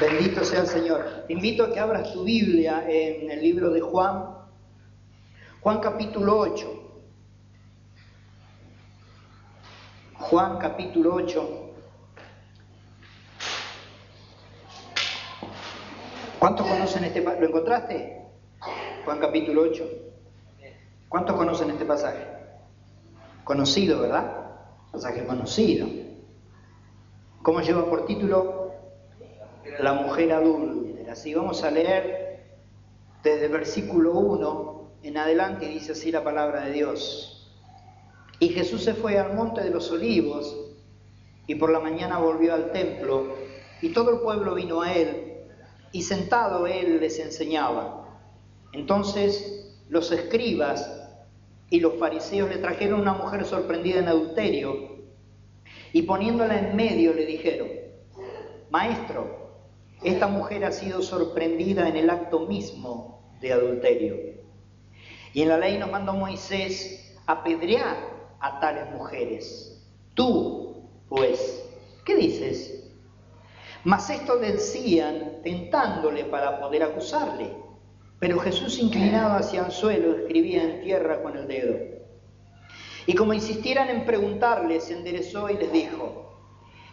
Bendito sea el Señor. Te invito a que abras tu Biblia en el libro de Juan, Juan capítulo 8. Juan capítulo 8. ¿Cuántos conocen este pasaje? ¿Lo encontraste? Juan capítulo 8. ¿Cuántos conocen este pasaje? Conocido, ¿verdad? Pasaje conocido. ¿Cómo lleva por título? La mujer adúltera. Así vamos a leer desde el versículo 1 en adelante dice así la palabra de Dios. Y Jesús se fue al monte de los olivos y por la mañana volvió al templo y todo el pueblo vino a él y sentado él les enseñaba. Entonces los escribas y los fariseos le trajeron una mujer sorprendida en adulterio y poniéndola en medio le dijeron, Maestro, esta mujer ha sido sorprendida en el acto mismo de adulterio. Y en la ley nos mandó Moisés apedrear a tales mujeres. Tú, pues, ¿qué dices? Mas esto decían tentándole para poder acusarle. Pero Jesús, inclinado hacia el suelo, escribía en tierra con el dedo. Y como insistieran en preguntarle, se enderezó y les dijo,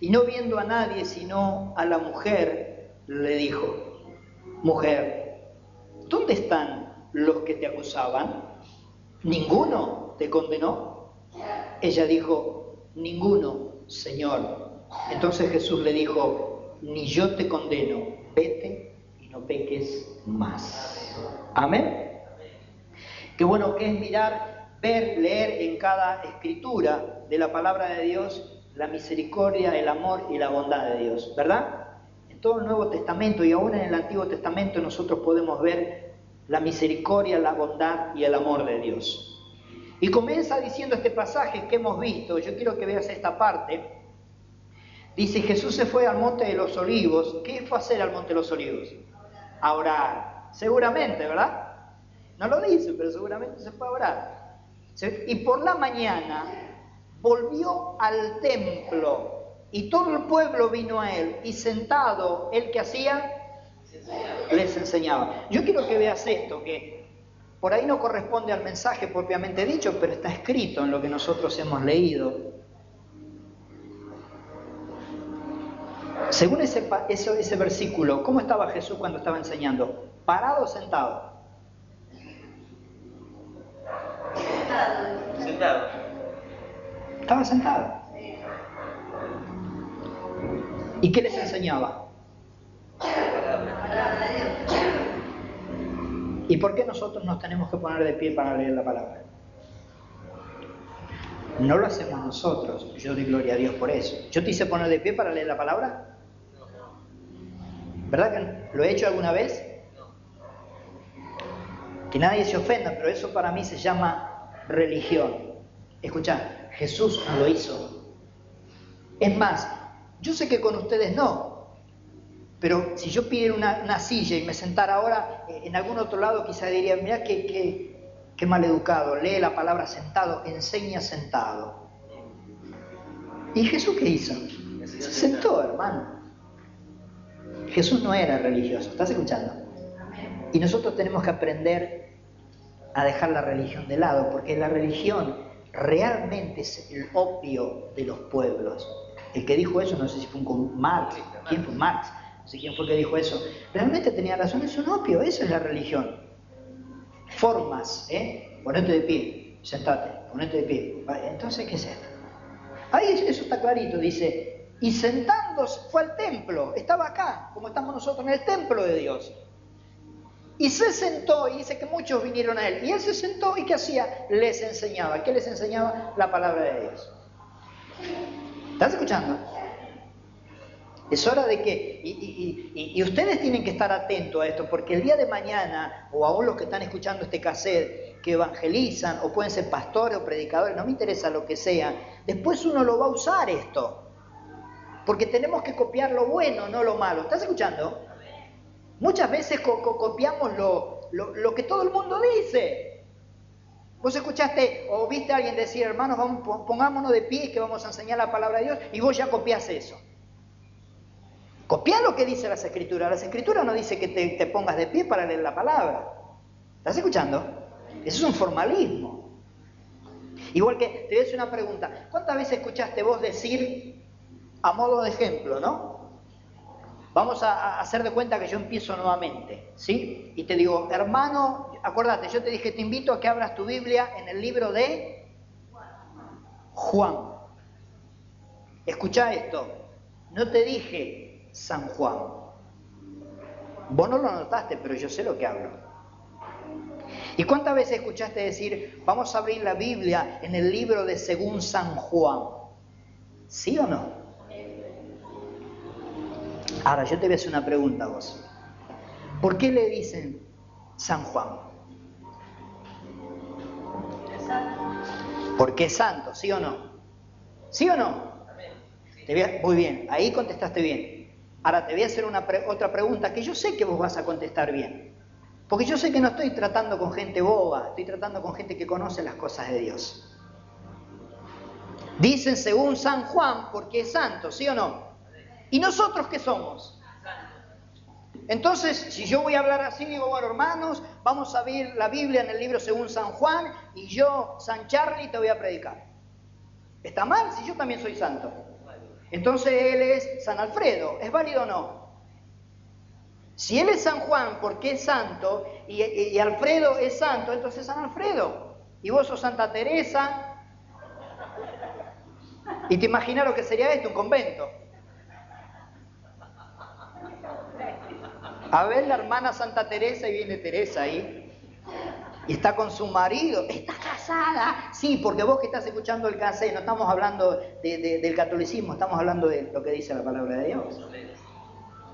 y no viendo a nadie sino a la mujer, le dijo, mujer, ¿dónde están los que te acusaban? ¿Ninguno te condenó? Ella dijo, ninguno, Señor. Entonces Jesús le dijo, ni yo te condeno, vete y no peques más. Amén. Qué bueno que es mirar, ver, leer en cada escritura de la palabra de Dios la misericordia, el amor y la bondad de Dios, ¿verdad? En todo el Nuevo Testamento y aún en el Antiguo Testamento nosotros podemos ver la misericordia, la bondad y el amor de Dios. Y comienza diciendo este pasaje que hemos visto, yo quiero que veas esta parte. Dice, Jesús se fue al monte de los olivos. ¿Qué fue a hacer al monte de los olivos? A orar. Seguramente, ¿verdad? No lo dice, pero seguramente se fue a orar. Y por la mañana volvió al templo y todo el pueblo vino a él y sentado, él que hacía, les enseñaba. Yo quiero que veas esto, que por ahí no corresponde al mensaje propiamente dicho, pero está escrito en lo que nosotros hemos leído. Según ese, ese, ese versículo, ¿cómo estaba Jesús cuando estaba enseñando? ¿Parado o sentado? Sentado. Sentado. Estaba sentado. ¿Y qué les enseñaba? ¿Y por qué nosotros nos tenemos que poner de pie para leer la palabra? No lo hacemos nosotros. Yo doy gloria a Dios por eso. ¿Yo te hice poner de pie para leer la palabra? ¿Verdad que lo he hecho alguna vez? Que nadie se ofenda, pero eso para mí se llama religión. Escucha, Jesús lo hizo. Es más, yo sé que con ustedes no, pero si yo pidiera una, silla y me sentara ahora eh, en algún otro lado, quizá diría, mira qué, qué, qué mal educado, lee la palabra sentado, enseña sentado. ¿Y Jesús qué hizo? Se sentó, hermano. Jesús no era religioso, ¿estás escuchando? Y nosotros tenemos que aprender a dejar la religión de lado, porque la religión realmente es el opio de los pueblos. El que dijo eso, no sé si fue un Marx, ¿quién fue Marx? No sé quién fue el que dijo eso. Realmente tenía razón, es un opio, esa es la religión. Formas, ¿eh? Ponete de pie, sentate, ponete de pie. Entonces, ¿qué es esto? Ahí eso está clarito, dice, y sentándose fue al templo, estaba acá, como estamos nosotros en el templo de Dios. Y se sentó, y dice que muchos vinieron a él. Y él se sentó y ¿qué hacía? Les enseñaba. ¿Qué les enseñaba? La palabra de Dios. ¿Estás escuchando? Es hora de que, y, ustedes tienen que estar atentos a esto, porque el día de mañana, o aún los que están escuchando este cassette, que evangelizan, o pueden ser pastores o predicadores, no me interesa lo que sea, después uno lo va a usar esto. Porque tenemos que copiar lo bueno, no lo malo. ¿Estás escuchando? Muchas veces copiamos lo, lo, que todo el mundo dice. Vos escuchaste o viste a alguien decir, hermanos, vamos, pongámonos de pie que vamos a enseñar la palabra de Dios, y vos ya copias eso. Copia lo que dice las escrituras. Las escrituras no dice que te, pongas de pie para leer la palabra. ¿Estás escuchando? Eso es un formalismo. Igual que te voy a decir una pregunta. ¿Cuántas veces escuchaste vos decir, a modo de ejemplo, ¿no? Vamos a, hacer de cuenta que yo empiezo nuevamente, ¿sí? Y te digo, hermano, acuérdate, yo te dije, te invito a que abras tu Biblia en el libro de Juan. Escucha esto. No te dije, San Juan. Vos no lo notaste, pero yo sé lo que hablo. ¿Y cuántas veces escuchaste decir, vamos a abrir la Biblia en el libro de según San Juan? ¿Sí o no? Ahora, yo te voy a hacer una pregunta a vos. ¿Por qué le dicen San Juan? Porque es santo, ¿sí o no? ¿Sí o no? Muy bien, ahí contestaste bien. Ahora te voy a hacer una otra pregunta que yo sé que vos vas a contestar bien. Porque yo sé que no estoy tratando con gente boba, estoy tratando con gente que conoce las cosas de Dios. Dicen según San Juan, porque es santo, ¿sí o no? ¿Y nosotros qué somos? Entonces, si yo voy a hablar así, digo, bueno, hermanos, vamos a ver la Biblia en el libro según San Juan y yo, San Charlie, te voy a predicar. ¿Está mal si yo también soy santo? Entonces él es San Alfredo. ¿Es válido o no? Si él es San Juan porque es santo y, Alfredo es santo, entonces es San Alfredo. Y vos sos Santa Teresa. Y te imaginas lo que sería esto, un convento. A ver la hermana Santa Teresa y viene Teresa ahí y está con su marido, está casada. Sí, porque vos que estás escuchando el casé, no estamos hablando del catolicismo, estamos hablando de lo que dice la palabra de Dios.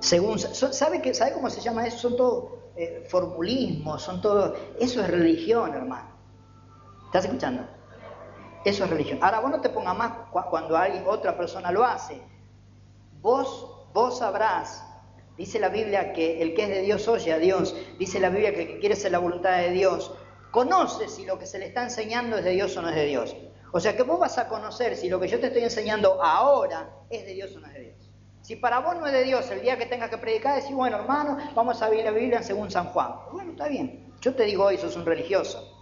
Según, ¿sabe, que, ¿Sabe cómo se llama eso? Son todos eh, formulismos, son todo, eso es religión, hermano. ¿Estás escuchando? Eso es religión. Ahora vos no te pongas más cuando alguien, otra persona lo hace. Vos, vos sabrás Dice la Biblia que el que es de Dios oye a Dios. Dice la Biblia que el que quiere ser la voluntad de Dios conoce si lo que se le está enseñando es de Dios o no es de Dios. O sea que vos vas a conocer si lo que yo te estoy enseñando ahora es de Dios o no es de Dios. Si para vos no es de Dios, el día que tengas que predicar, decís, bueno, hermano, vamos a abrir la Biblia según San Juan. Bueno, está bien. Yo te digo hoy, sos un religioso.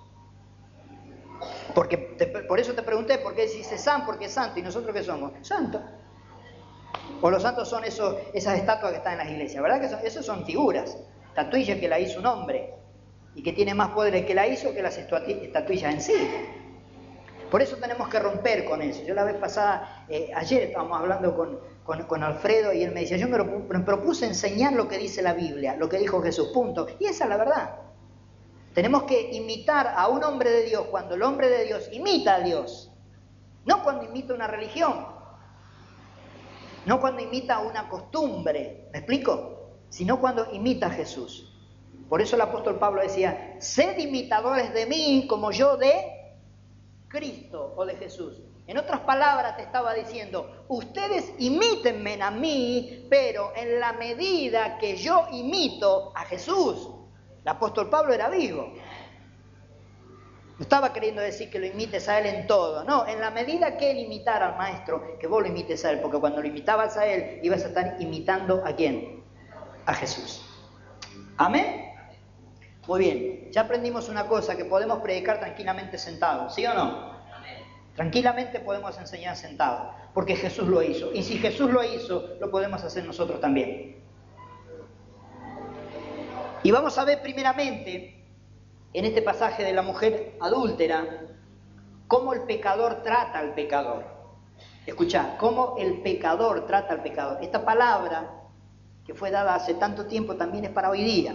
Porque por eso te pregunté, ¿por qué decís San? Porque es santo. ¿Y nosotros qué somos? Santo. O los santos son esos, esas estatuas que están en las iglesias, ¿verdad? Que son, esos son figuras, estatuillas que la hizo un hombre y que tiene más poderes que la hizo que las estatuillas en sí. Por eso tenemos que romper con eso. Yo la vez pasada, eh, ayer estábamos hablando con, Alfredo y él me decía, yo me, propuse enseñar lo que dice la Biblia, lo que dijo Jesús, punto. Y esa es la verdad. Tenemos que imitar a un hombre de Dios cuando el hombre de Dios imita a Dios, no cuando imita una religión no cuando imita una costumbre, ¿me explico? Sino cuando imita a Jesús. Por eso el apóstol Pablo decía, sed imitadores de mí como yo de Cristo o de Jesús. En otras palabras te estaba diciendo, ustedes imítenme a mí, pero en la medida que yo imito a Jesús. El apóstol Pablo era vivo. No estaba queriendo decir que lo imites a él en todo, no, en la medida que él imitara al maestro, que vos lo imites a él, porque cuando lo imitabas a él, ibas a estar imitando a quién? A Jesús. Amén. Muy bien, ya aprendimos una cosa, que podemos predicar tranquilamente sentados, ¿sí o no? Tranquilamente podemos enseñar sentados, porque Jesús lo hizo. Y si Jesús lo hizo, lo podemos hacer nosotros también. Y vamos a ver primeramente en este pasaje de la mujer adúltera, cómo el pecador trata al pecador. Escucha, cómo el pecador trata al pecador. Esta palabra que fue dada hace tanto tiempo también es para hoy día.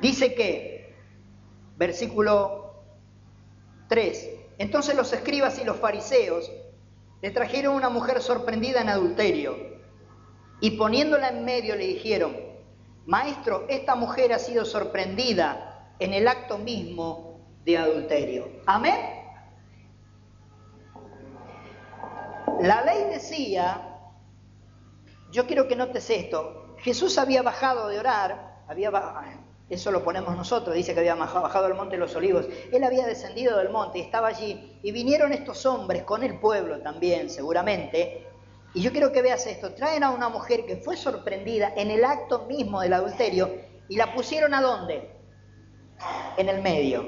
Dice que, versículo 3, entonces los escribas y los fariseos le trajeron una mujer sorprendida en adulterio y poniéndola en medio le dijeron, Maestro, esta mujer ha sido sorprendida en el acto mismo de adulterio. Amén. La ley decía, yo quiero que notes esto, Jesús había bajado de orar, había eso lo ponemos nosotros, dice que había bajado al monte de los olivos, él había descendido del monte y estaba allí, y vinieron estos hombres con el pueblo también, seguramente, y yo quiero que veas esto, traen a una mujer que fue sorprendida en el acto mismo del adulterio y la pusieron a dónde? En el medio.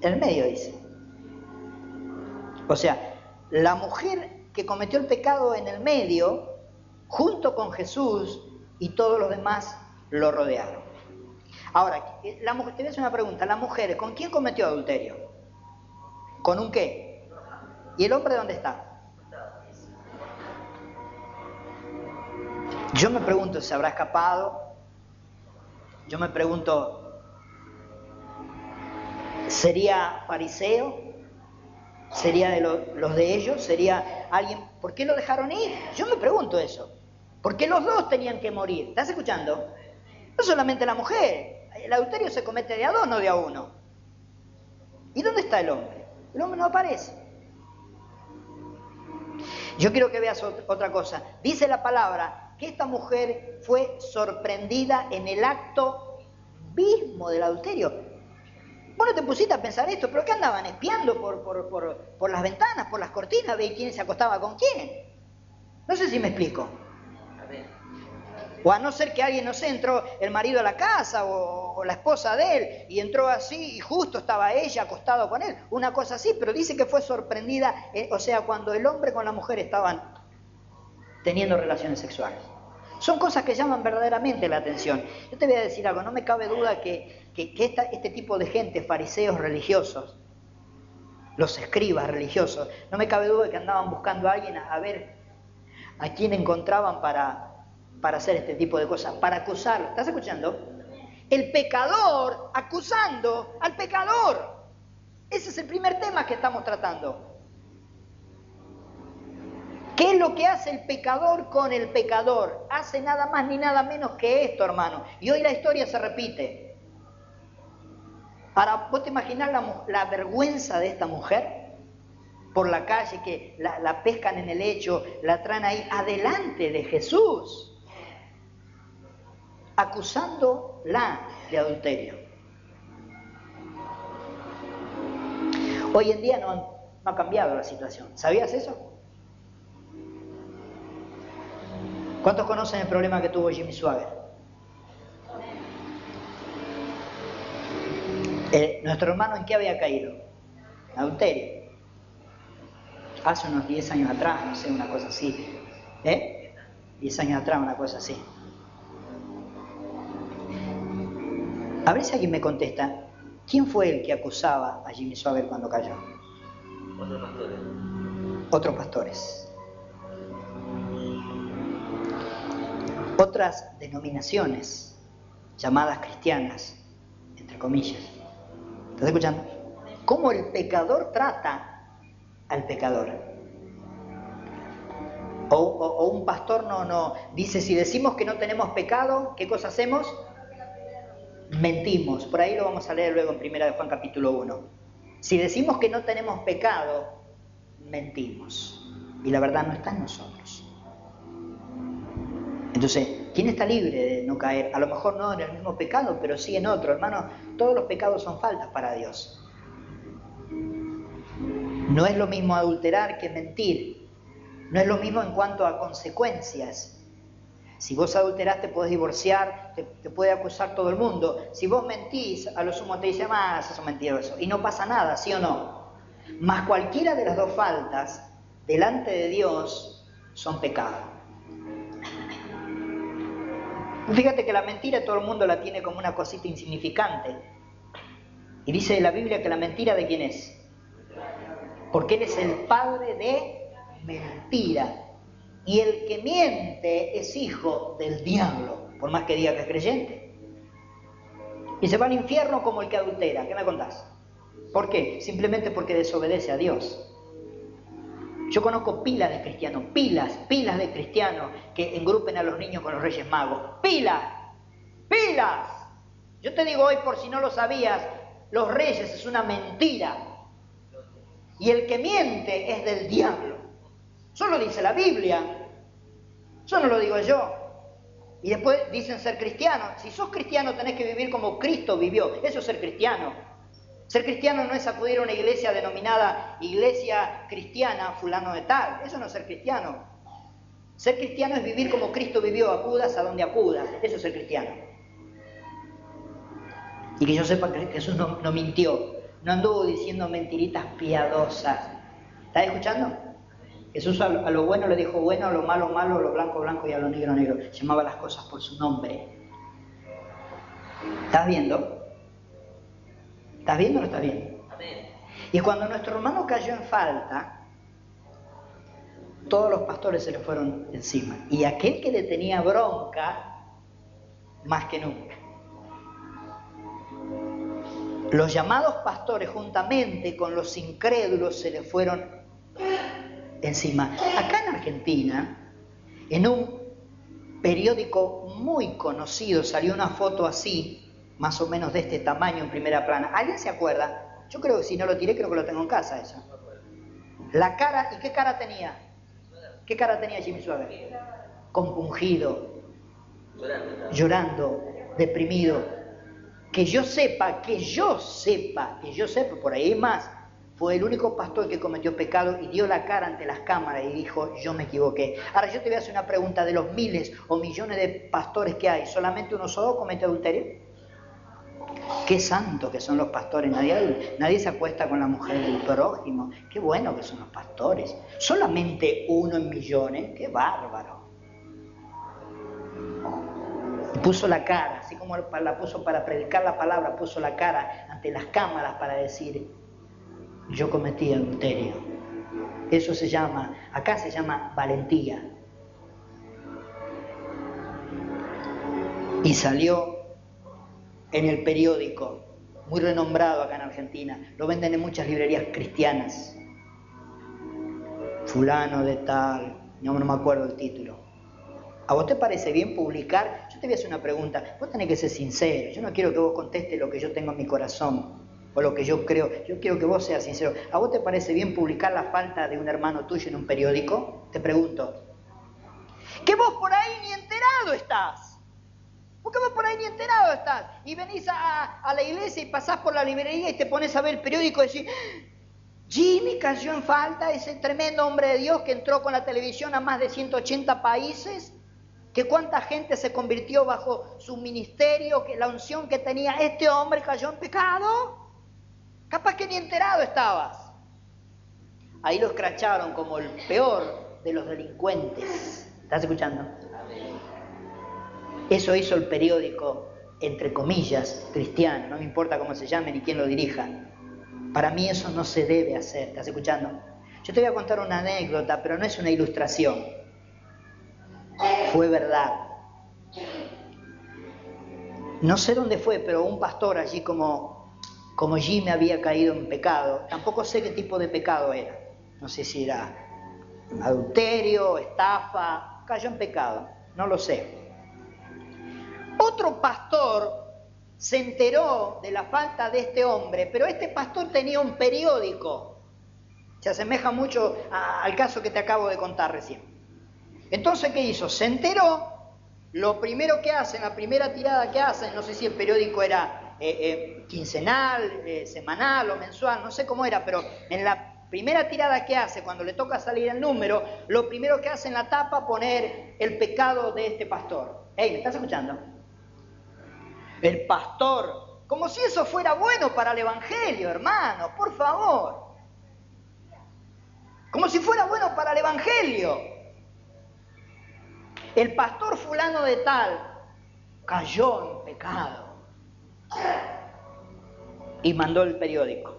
En el medio dice. O sea, la mujer que cometió el pecado en el medio, junto con Jesús y todos los demás lo rodearon. Ahora, la mujer, te voy a hacer una pregunta, la mujer, ¿con quién cometió adulterio? ¿Con un qué? ¿Y el hombre dónde está? Yo me pregunto, ¿se habrá escapado? Yo me pregunto, ¿sería fariseo? ¿Sería de los de ellos? ¿Sería alguien? ¿Por qué lo dejaron ir? Yo me pregunto eso. ¿Por qué los dos tenían que morir? ¿Estás escuchando? No solamente la mujer. El adulterio se comete de a dos, no de a uno. ¿Y dónde está el hombre? El hombre no aparece. Yo quiero que veas otra cosa. Dice la palabra que esta mujer fue sorprendida en el acto mismo del adulterio. Vos no te pusiste a pensar esto, pero ¿qué andaban espiando por, por, las ventanas, por las cortinas, veis quién se acostaba con quién? No sé si me explico. O a no ser que alguien, no sé, entró el marido a la casa o, o, la esposa de él y entró así y justo estaba ella acostado con él. Una cosa así, pero dice que fue sorprendida, eh, o sea, cuando el hombre con la mujer estaban teniendo relaciones sexuales. Son cosas que llaman verdaderamente la atención. Yo te voy a decir algo, no me cabe duda que, este tipo de gente, fariseos religiosos, los escribas religiosos, no me cabe duda que andaban buscando a alguien a, ver a quién encontraban para, para hacer este tipo de cosas, para acusarlo. ¿Estás escuchando? El pecador acusando al pecador. Ese es el primer tema que estamos tratando. ¿Qué es lo que hace el pecador con el pecador? Hace nada más ni nada menos que esto, hermano. Y hoy la historia se repite. Ahora, ¿vos te imaginás la, vergüenza de esta mujer? Por la calle, que la, pescan en el lecho, la traen ahí, adelante de Jesús, acusándola de adulterio. Hoy en día no, no ha cambiado la situación. ¿Sabías eso? ¿Cuántos conocen el problema que tuvo Jimmy Swagger? Eh, nuestro hermano en qué había caído? Adulterio. Hace unos 10 años atrás, no sé, una cosa así. ¿Eh? 10 años atrás, una cosa así. A ver si alguien me contesta. ¿Quién fue el que acusaba a Jimmy Swagger cuando cayó? Otros pastores. Otros pastores. otras denominaciones llamadas cristianas, entre comillas. ¿Estás escuchando? ¿Cómo el pecador trata al pecador? O, un pastor no, no, dice, si decimos que no tenemos pecado, ¿qué cosa hacemos? Mentimos. Por ahí lo vamos a leer luego en Primera de Juan capítulo 1. Si decimos que no tenemos pecado, mentimos. Y la verdad no está en nosotros. Entonces, ¿quién está libre de no caer? A lo mejor no en el mismo pecado, pero sí en otro. Hermano, todos los pecados son faltas para Dios. No es lo mismo adulterar que mentir. No es lo mismo en cuanto a consecuencias. Si vos adulterás te podés divorciar, te, puede acusar todo el mundo. Si vos mentís, a lo sumo te dice, más, eso es mentiroso. Y no pasa nada, ¿sí o no? Más cualquiera de las dos faltas, delante de Dios, son pecados. Fíjate que la mentira todo el mundo la tiene como una cosita insignificante. Y dice la Biblia que la mentira de quién es. Porque Él es el padre de mentira. Y el que miente es hijo del diablo, por más que diga que es creyente. Y se va al infierno como el que adultera. ¿Qué me contás? ¿Por qué? Simplemente porque desobedece a Dios. Yo conozco pilas de cristianos, pilas, pilas de cristianos que engrupen a los niños con los Reyes Magos. Pilas, pilas. Yo te digo hoy, por si no lo sabías, los reyes es una mentira. Y el que miente es del diablo. Solo dice la Biblia. Eso no lo digo yo. Y después dicen ser cristianos. Si sos cristiano tenés que vivir como Cristo vivió. Eso es ser cristiano. Ser cristiano no es acudir a una iglesia denominada iglesia cristiana fulano de tal. Eso no es ser cristiano. Ser cristiano es vivir como Cristo vivió, acudas a donde acudas. Eso es ser cristiano. Y que yo sepa que Jesús no, mintió, no anduvo diciendo mentiritas piadosas. ¿Estás escuchando? Jesús a lo, bueno le dijo bueno, a lo malo malo, a lo blanco blanco y a lo negro negro. Llamaba las cosas por su nombre. ¿Estás viendo? ¿Estás viendo o no estás viendo? Y cuando nuestro hermano cayó en falta, todos los pastores se le fueron encima. Y aquel que le tenía bronca, más que nunca. Los llamados pastores juntamente con los incrédulos se le fueron encima. Acá en Argentina, en un periódico muy conocido, salió una foto así, más o menos de este tamaño en primera plana. ¿Alguien se acuerda? Yo creo que si no lo tiré, creo que lo tengo en casa eso. La cara, ¿y qué cara tenía? ¿Qué cara tenía Jimmy Suave? Compungido, llorando, deprimido. Que yo sepa, que yo sepa, que yo sepa, por ahí más, fue el único pastor que cometió pecado y dio la cara ante las cámaras y dijo, yo me equivoqué. Ahora yo te voy a hacer una pregunta, de los miles o millones de pastores que hay, ¿solamente uno solo comete adulterio? Qué santo que son los pastores. Nadie, se acuesta con la mujer del prójimo. Qué bueno que son los pastores. Solamente uno en millones. Qué bárbaro. Puso la cara, así como la puso para predicar la palabra, puso la cara ante las cámaras para decir, yo cometí adulterio. Eso se llama, acá se llama valentía. Y salió en el periódico, muy renombrado acá en Argentina, lo venden en muchas librerías cristianas. Fulano de tal, no, me acuerdo el título. ¿A vos te parece bien publicar? Yo te voy a hacer una pregunta. Vos tenés que ser sincero. Yo no quiero que vos contestes lo que yo tengo en mi corazón o lo que yo creo. Yo quiero que vos seas sincero. ¿A vos te parece bien publicar la falta de un hermano tuyo en un periódico? Te pregunto. Que vos por ahí ni enterado estás. Porque vos por ahí ni enterado estás. Y venís a, la iglesia y pasás por la librería y te pones a ver el periódico y decís, Jimmy cayó en falta, ese tremendo hombre de Dios que entró con la televisión a más de 180 países, que cuánta gente se convirtió bajo su ministerio, que la unción que tenía este hombre cayó en pecado. Capaz que ni enterado estabas. Ahí lo escracharon como el peor de los delincuentes. ¿Estás escuchando? Eso hizo el periódico, entre comillas, cristiano, no me importa cómo se llame ni quién lo dirija. Para mí eso no se debe hacer, ¿estás escuchando? Yo te voy a contar una anécdota, pero no es una ilustración. Fue verdad. No sé dónde fue, pero un pastor allí como, como me había caído en pecado. Tampoco sé qué tipo de pecado era. No sé si era adulterio, estafa, cayó en pecado. No lo sé. Otro pastor se enteró de la falta de este hombre, pero este pastor tenía un periódico. Se asemeja mucho al caso que te acabo de contar recién. Entonces, ¿qué hizo? Se enteró, lo primero que hacen, la primera tirada que hacen, no sé si el periódico era eh, eh, quincenal, eh, semanal o mensual, no sé cómo era, pero en la primera tirada que hace, cuando le toca salir el número, lo primero que hace en la tapa poner el pecado de este pastor. Hey, ¿me estás escuchando? El pastor, como si eso fuera bueno para el Evangelio, hermano, por favor. Como si fuera bueno para el Evangelio. El pastor fulano de tal cayó en pecado y mandó el periódico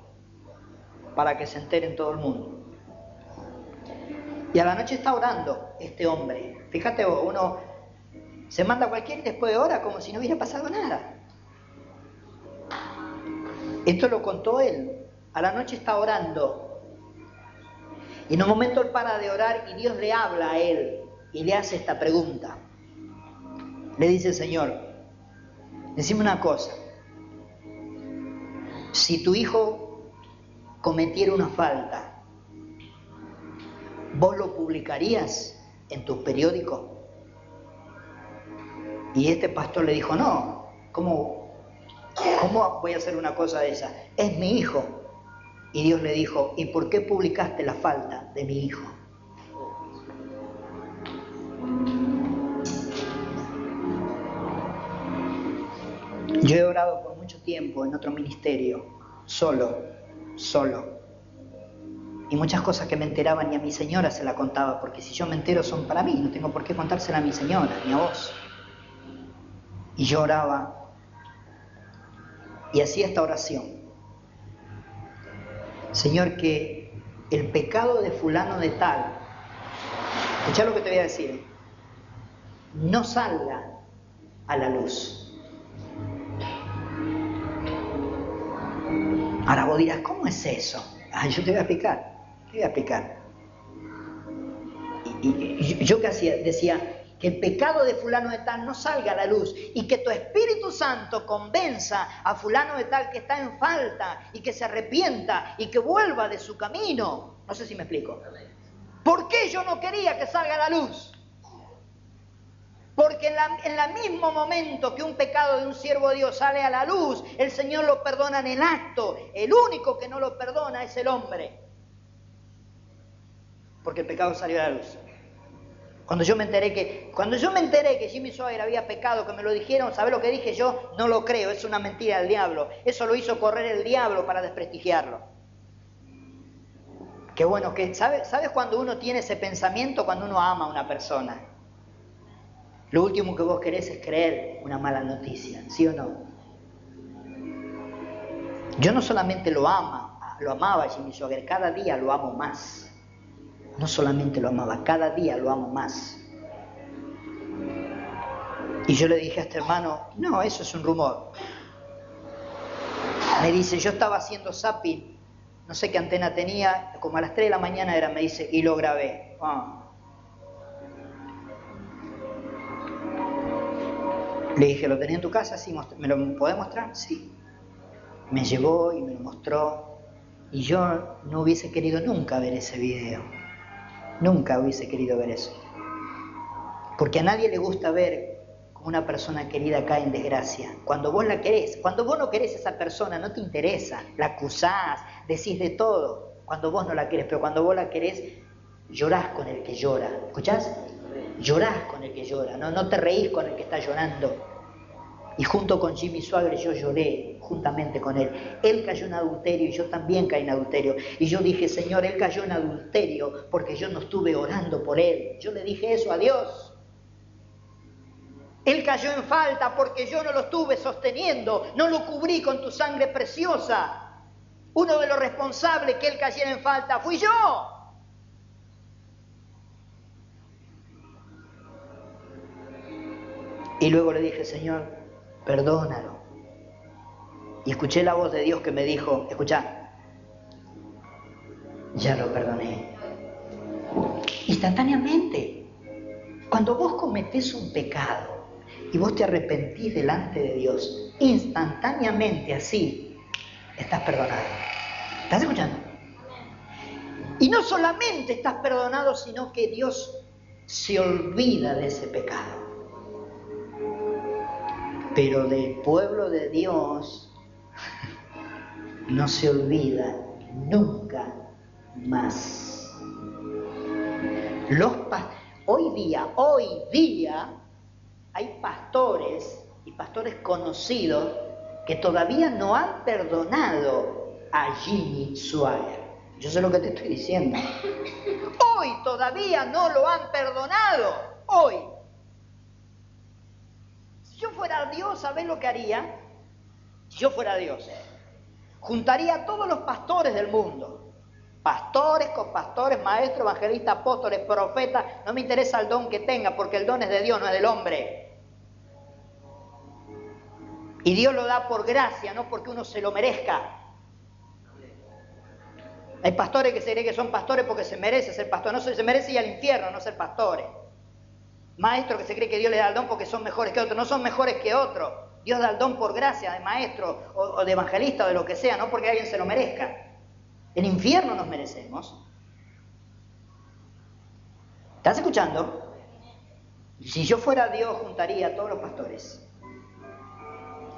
para que se entere en todo el mundo. Y a la noche está orando este hombre. Fíjate, uno se manda cualquier después de hora como si no hubiera pasado nada. Esto lo contó él. A la noche está orando. Y en un momento él para de orar y Dios le habla a él y le hace esta pregunta. Le dice, Señor, decime una cosa. Si tu hijo cometiera una falta, ¿vos lo publicarías en tu periódico? Y este pastor le dijo, no, ¿cómo, ¿cómo voy a hacer una cosa de esa? Es mi hijo. Y Dios le dijo, ¿y por qué publicaste la falta de mi hijo? Yo he orado por mucho tiempo en otro ministerio, solo, solo. Y muchas cosas que me enteraban y a mi señora se la contaba, porque si yo me entero son para mí, no tengo por qué contársela a mi señora, ni a vos. Y yo oraba y hacía esta oración. Señor, que el pecado de fulano de tal, escucha lo que te voy a decir, no salga a la luz. Ahora vos dirás, ¿cómo es eso? Ah, yo te voy a explicar, te voy a explicar. Y, yo qué hacía, decía, que el pecado de fulano de tal no salga a la luz y que tu Espíritu Santo convenza a fulano de tal que está en falta y que se arrepienta y que vuelva de su camino. No sé si me explico. ¿Por qué yo no quería que salga a la luz? Porque en, el mismo momento que un pecado de un siervo de Dios sale a la luz, el Señor lo perdona en el acto. El único que no lo perdona es el hombre. Porque el pecado salió a la luz. Cuando yo me enteré que, cuando yo me enteré que Jimmy Sawyer había pecado, que me lo dijeron, ¿sabes lo que dije yo? No lo creo, es una mentira del diablo. Eso lo hizo correr el diablo para desprestigiarlo. Qué bueno ¿sabes, ¿sabes cuando uno tiene ese pensamiento? Cuando uno ama a una persona. Lo último que vos querés es creer una mala noticia, ¿sí o no? Yo no solamente lo ama, lo amaba Jimmy Swagger, cada día lo amo más. No solamente lo amaba, cada día lo amo más. Y yo le dije a este hermano, no, eso es un rumor. Me dice, yo estaba haciendo zapping, no sé qué antena tenía, como a las 3 de la mañana era, me dice, y lo grabé. Ah. Le dije, ¿lo tenía en tu casa? ¿me lo podés mostrar? Sí. Me llevó y me lo mostró. Y yo no hubiese querido nunca ver ese video. Nunca hubiese querido ver eso. Porque a nadie le gusta ver como una persona querida cae en desgracia. Cuando vos la querés, cuando vos no querés a esa persona, no te interesa, la acusás, decís de todo. Cuando vos no la querés, pero cuando vos la querés, llorás con el que llora. ¿Escuchás? llorás con el que llora, ¿no? no te reís con el que está llorando. Y junto con Jimmy Suárez yo lloré juntamente con él. Él cayó en adulterio y yo también caí en adulterio. Y yo dije, Señor, él cayó en adulterio porque yo no estuve orando por él. Yo le dije eso a Dios. Él cayó en falta porque yo no lo estuve sosteniendo, no lo cubrí con tu sangre preciosa. Uno de los responsables que él cayera en falta fui yo. Y luego le dije, Señor, perdónalo. Y escuché la voz de Dios que me dijo, escucha, ya lo perdoné. Instantáneamente, cuando vos cometés un pecado y vos te arrepentís delante de Dios, instantáneamente así, estás perdonado. ¿Estás escuchando? Y no solamente estás perdonado, sino que Dios se olvida de ese pecado. Pero del pueblo de Dios no se olvida nunca más. Los hoy día, hoy día, hay pastores y pastores conocidos que todavía no han perdonado a Jimmy Swagger. Yo sé lo que te estoy diciendo. Hoy todavía no lo han perdonado. Hoy yo fuera Dios, ¿sabés lo que haría? Si yo fuera Dios, juntaría a todos los pastores del mundo. Pastores, copastores, maestros, evangelistas, apóstoles, profetas. No me interesa el don que tenga, porque el don es de Dios, no es del hombre. Y Dios lo da por gracia, no porque uno se lo merezca. Hay pastores que se creen que son pastores porque se merece ser pastor. No se merece ir al infierno, no ser pastores. Maestros que se cree que Dios le da el don porque son mejores que otros. No son mejores que otros. Dios da el don por gracia de maestro o, de evangelista o de lo que sea, no porque alguien se lo merezca. El infierno nos merecemos. ¿Estás escuchando? Si yo fuera Dios, juntaría a todos los pastores.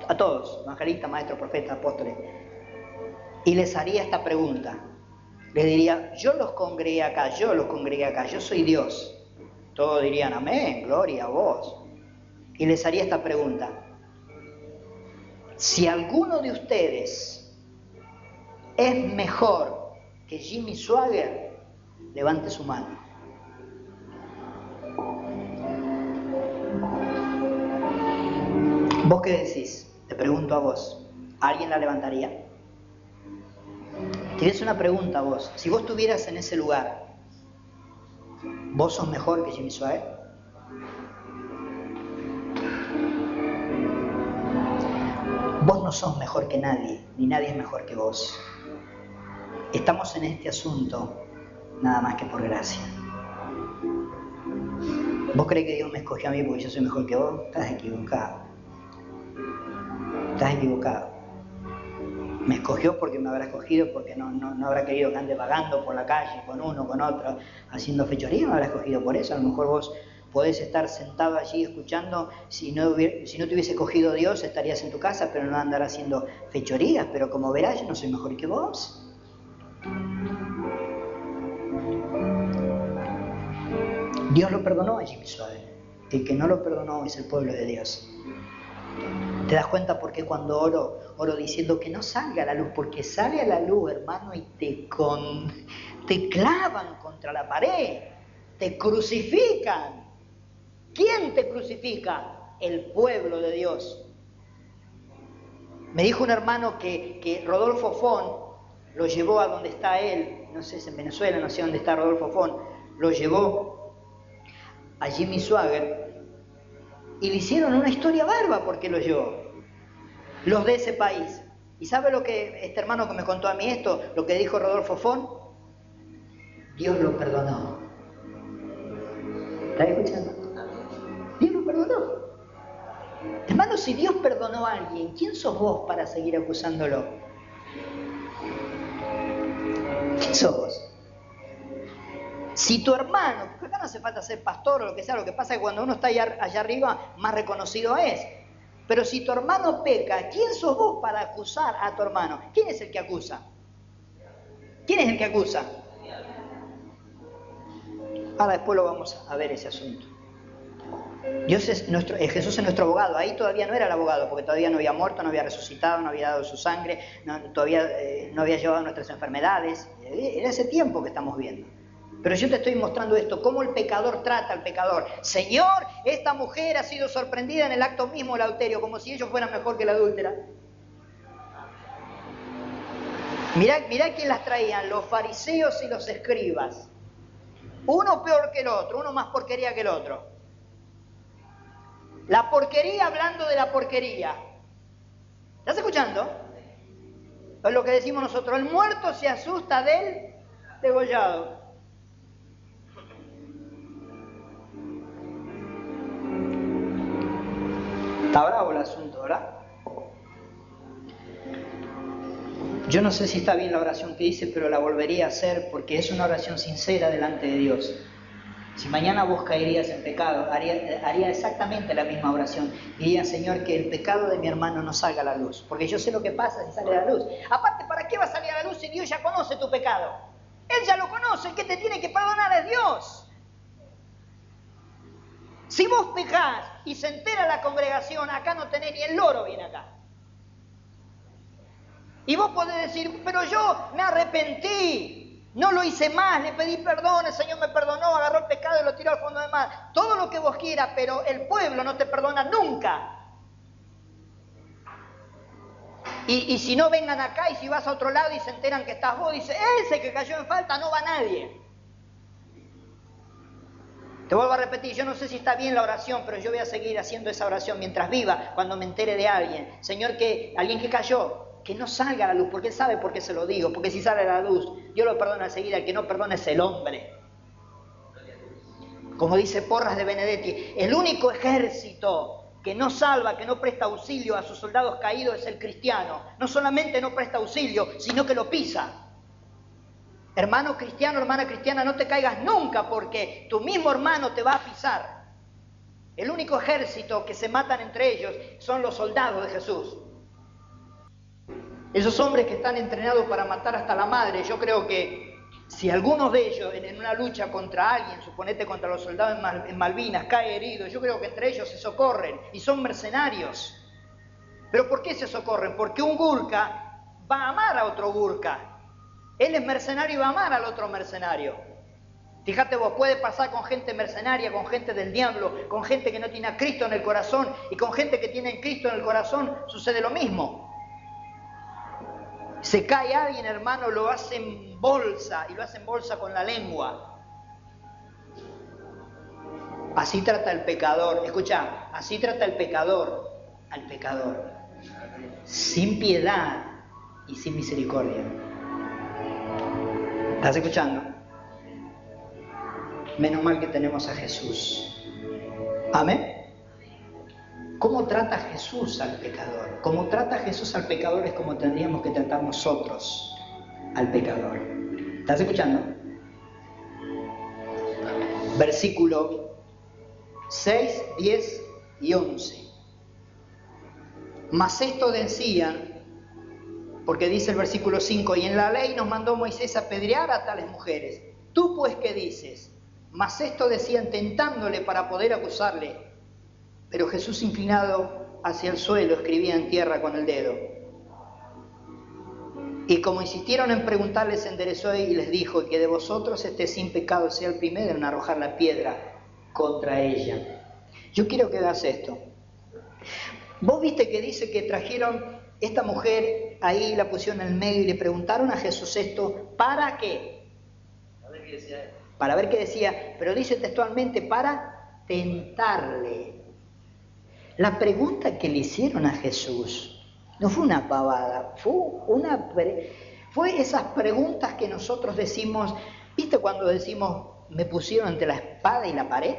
A todos, evangelistas, maestros, profetas, apóstoles. Y les haría esta pregunta. Les diría, yo los congregué acá, yo los congregué acá, yo soy Dios. Todos dirían, amén, gloria a vos. Y les haría esta pregunta. Si alguno de ustedes es mejor que Jimmy Swagger, levante su mano. ¿Vos qué decís? Te pregunto a vos. ¿Alguien la levantaría? Tienes una pregunta a vos. Si vos estuvieras en ese lugar, ¿vos sos mejor que Jimmy Swagger? Vos no sos mejor que nadie, ni nadie es mejor que vos. Estamos en este asunto nada más que por gracia. ¿Vos crees que Dios me escogió a mí porque yo soy mejor que vos? Estás equivocado. Estás equivocado. Me escogió porque me habrá escogido, porque no, no, habrá querido que ande vagando por la calle con uno, con otro, haciendo fechoría, me habrá escogido por eso. A lo mejor vos podés estar sentado allí escuchando, si no, si no te hubiese escogido Dios estarías en tu casa, pero no andar haciendo fechorías, pero como verás yo no soy mejor que vos. Dios lo perdonó a Jimmy Suave. El que no lo perdonó es el pueblo de Dios. ¿Te das cuenta por qué cuando oro, oro diciendo que no salga la luz? Porque sale a la luz, hermano, y te, con, te clavan contra la pared, te crucifican. ¿Quién te crucifica? El pueblo de Dios. Me dijo un hermano que, que Rodolfo Fon lo llevó a donde está él, no sé, es en Venezuela, no sé dónde está Rodolfo Fon, lo llevó a Jimmy Swagger y le hicieron una historia barba porque lo llevó. Los de ese país. ¿Y sabe lo que este hermano que me contó a mí esto, lo que dijo Rodolfo Fon? Dios lo perdonó. ¿Estás escuchando? Dios lo perdonó. Hermano, si Dios perdonó a alguien, ¿quién sos vos para seguir acusándolo? ¿Quién sos vos? Si tu hermano, porque acá no hace falta ser pastor o lo que sea, lo que pasa es que cuando uno está allá, arriba, más reconocido es. Pero si tu hermano peca, ¿quién sos vos para acusar a tu hermano? ¿Quién es el que acusa? ¿Quién es el que acusa? Ahora después lo vamos a ver ese asunto. Dios es nuestro, eh, Jesús es nuestro abogado. Ahí todavía no era el abogado, porque todavía no había muerto, no había resucitado, no había dado su sangre, todavía eh, no había llevado nuestras enfermedades. Era ese tiempo que estamos viendo. Pero yo te estoy mostrando esto, cómo el pecador trata al pecador. Señor, esta mujer ha sido sorprendida en el acto mismo del adulterio, como si ellos fueran mejor que la adúltera. Mirá, quién las traían, los fariseos y los escribas. Uno peor que el otro, uno más porquería que el otro. La porquería hablando de la porquería. ¿Estás escuchando? Es lo que decimos nosotros. El muerto se asusta del degollado. Está bravo el asunto, ¿verdad? Yo no sé si está bien la oración que hice, pero la volvería a hacer porque es una oración sincera delante de Dios. Si mañana vos caerías en pecado, haría, exactamente la misma oración. Diría, Señor, que el pecado de mi hermano no salga a la luz, porque yo sé lo que pasa si sale a la luz. Aparte, ¿para qué va a salir a la luz si Dios ya conoce tu pecado? Él ya lo conoce, el que te tiene que perdonar es Dios. Si vos pecás y se entera la congregación, acá no tenés ni el loro viene acá. Y vos podés decir, pero yo me arrepentí, no lo hice más, le pedí perdón, el Señor me perdonó, agarró el pecado y lo tiró al fondo del mar. Todo lo que vos quieras, pero el pueblo no te perdona nunca. Y, y, si no vengan acá y si vas a otro lado y se enteran que estás vos, dice, ese que cayó en falta no va nadie. Te vuelvo a repetir, yo no sé si está bien la oración, pero yo voy a seguir haciendo esa oración mientras viva, cuando me entere de alguien. Señor, que alguien que cayó, que no salga a la luz, porque él sabe por qué se lo digo, porque si sale a la luz, Dios lo perdona enseguida, el que no perdona es el hombre. Como dice Porras de Benedetti, el único ejército que no salva, que no presta auxilio a sus soldados caídos es el cristiano. No solamente no presta auxilio, sino que lo pisa. Hermano cristiano, hermana cristiana, no te caigas nunca porque tu mismo hermano te va a pisar. El único ejército que se matan entre ellos son los soldados de Jesús. Esos hombres que están entrenados para matar hasta la madre, yo creo que si alguno de ellos en una lucha contra alguien, suponete contra los soldados en Malvinas, cae herido, yo creo que entre ellos se socorren y son mercenarios. ¿Pero por qué se socorren? Porque un Gurka va a amar a otro Gurka. Él es mercenario y va a amar al otro mercenario. Fíjate vos, puede pasar con gente mercenaria, con gente del diablo, con gente que no tiene a Cristo en el corazón y con gente que tiene a Cristo en el corazón sucede lo mismo. Se cae alguien, hermano, lo hace en bolsa y lo hace en bolsa con la lengua. Así trata el pecador, escucha, así trata el pecador al pecador, sin piedad y sin misericordia. ¿Estás escuchando? Menos mal que tenemos a Jesús. Amén. ¿Cómo trata Jesús al pecador? Como trata Jesús al pecador es como tendríamos que tratar nosotros al pecador. ¿Estás escuchando? Versículo 6, 10 y 11. Mas esto decían porque dice el versículo 5, y en la ley nos mandó Moisés apedrear a tales mujeres. Tú pues qué dices? Mas esto decían tentándole para poder acusarle. Pero Jesús inclinado hacia el suelo escribía en tierra con el dedo. Y como insistieron en preguntarle, se enderezó y les dijo que de vosotros esté sin pecado sea el primero en arrojar la piedra contra ella. Yo quiero que veas esto. Vos viste que dice que trajeron esta mujer ahí la pusieron en el medio y le preguntaron a Jesús esto, ¿para qué? Para ver qué decía, pero dice textualmente, para tentarle. La pregunta que le hicieron a Jesús no fue una pavada, fue una fue esas preguntas que nosotros decimos, ¿viste cuando decimos me pusieron entre la espada y la pared?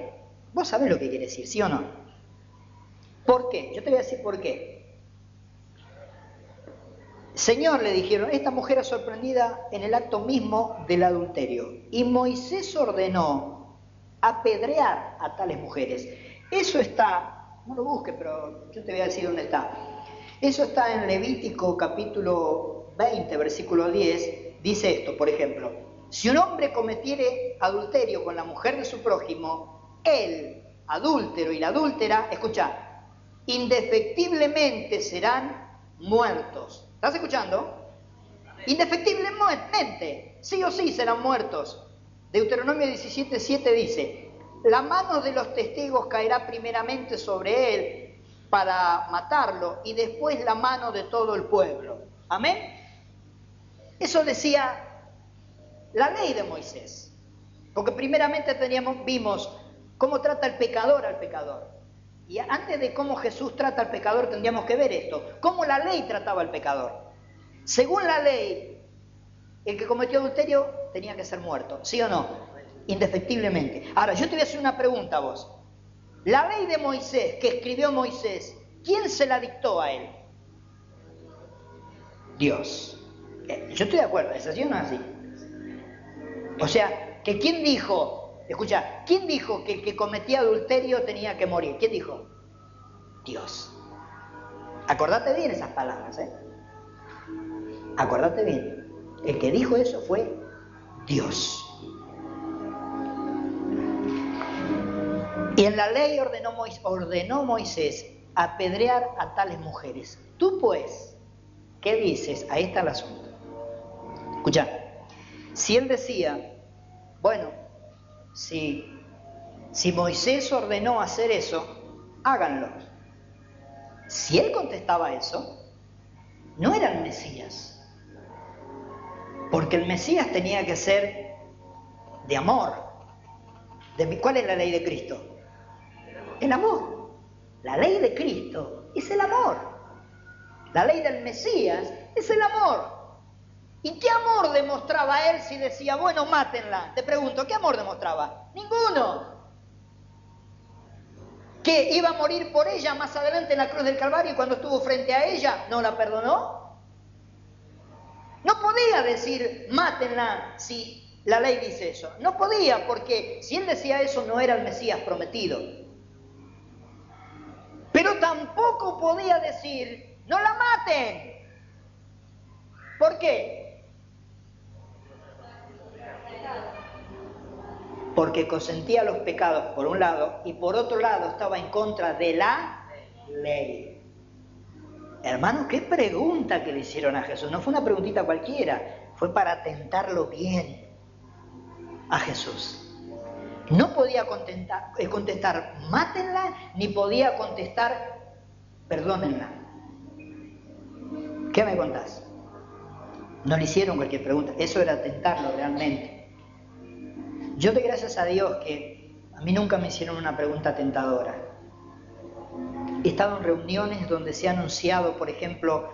Vos sabés lo que quiere decir, ¿sí o no? ¿Por qué? Yo te voy a decir por qué. Señor, le dijeron, esta mujer es sorprendida en el acto mismo del adulterio. Y Moisés ordenó apedrear a tales mujeres. Eso está, no lo busque, pero yo te voy a decir dónde está. Eso está en Levítico capítulo 20, versículo 10. Dice esto, por ejemplo, si un hombre cometiere adulterio con la mujer de su prójimo, él, adúltero y la adúltera, escucha, indefectiblemente serán muertos ¿Estás escuchando? Indefectiblemente, sí o sí serán muertos. Deuteronomio 17:7 dice, la mano de los testigos caerá primeramente sobre él para matarlo y después la mano de todo el pueblo. Amén. Eso decía la ley de Moisés. Porque primeramente teníamos, vimos cómo trata el pecador al pecador. Y antes de cómo Jesús trata al pecador tendríamos que ver esto, cómo la ley trataba al pecador. Según la ley, el que cometió adulterio tenía que ser muerto, ¿sí o no? Indefectiblemente. Ahora, yo te voy a hacer una pregunta a vos. La ley de Moisés, que escribió Moisés, ¿quién se la dictó a él? Dios. Eh, yo estoy de acuerdo, ¿es así o no así? O sea, que quién dijo, Escucha, ¿quién dijo que el que cometía adulterio tenía que morir? ¿Quién dijo? Dios. Acordate bien esas palabras, ¿eh? Acordate bien. El que dijo eso fue Dios. Y en la ley ordenó, Moisés apedrear a tales mujeres. Tú pues, ¿qué dices? Ahí está el asunto. Escucha, si él decía, bueno, si, Moisés ordenó hacer eso, háganlo. Si él contestaba eso, no era el Mesías. Porque el Mesías tenía que ser de amor. De, ¿Cuál es la ley de Cristo? El amor. La ley de Cristo es el amor. La ley del Mesías es el amor. ¿Y qué amor demostraba él si decía, bueno, mátenla? Te pregunto, ¿qué amor demostraba? Ninguno. ¿Que iba a morir por ella más adelante en la cruz del Calvario y cuando estuvo frente a ella no la perdonó? No podía decir, mátenla si la ley dice eso. No podía, porque si él decía eso no era el Mesías prometido. Pero tampoco podía decir, no la maten. ¿Por qué? Porque consentía los pecados por un lado y por otro lado estaba en contra de la ley. Hermano, qué pregunta que le hicieron a Jesús. No fue una preguntita cualquiera, fue para tentarlo bien a Jesús. No podía contestar, eh, contestar mátenla, ni podía contestar perdónenla. ¿Qué me contás? No le hicieron cualquier pregunta, eso era tentarlo realmente. Yo doy gracias a Dios que a mí nunca me hicieron una pregunta tentadora. He estado en reuniones donde se ha anunciado, por ejemplo,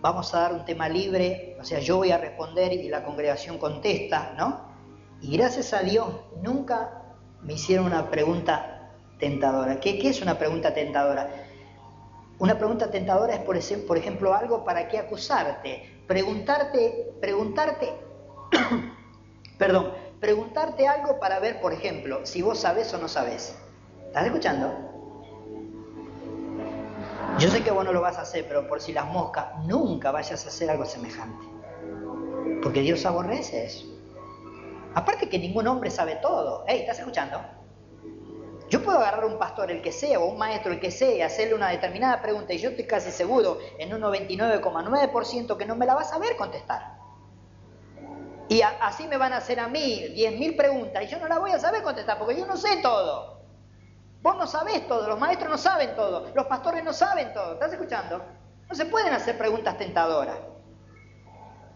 vamos a dar un tema libre, o sea, yo voy a responder y la congregación contesta, ¿no? Y gracias a Dios nunca me hicieron una pregunta tentadora. ¿Qué, es una pregunta tentadora? Una pregunta tentadora es, por ejemplo, algo para qué acusarte. Preguntarte, preguntarte, perdón, preguntarte algo para ver, por ejemplo, si vos sabés o no sabés. ¿Estás escuchando? Yo sé que vos no lo vas a hacer, pero por si las moscas, nunca vayas a hacer algo semejante. Porque Dios aborrece eso. Aparte que ningún hombre sabe todo. Hey, ¿estás escuchando? Yo puedo agarrar un pastor, el que sea, o un maestro, el que sea, y hacerle una determinada pregunta, y yo estoy casi seguro, en un 99,9%, que no me la vas a ver contestar. Y así me van a hacer a mí 10.000 preguntas, y yo no la voy a saber contestar, porque yo no sé todo. Vos no sabés todo, los maestros no saben todo, los pastores no saben todo. ¿Estás escuchando? No se pueden hacer preguntas tentadoras.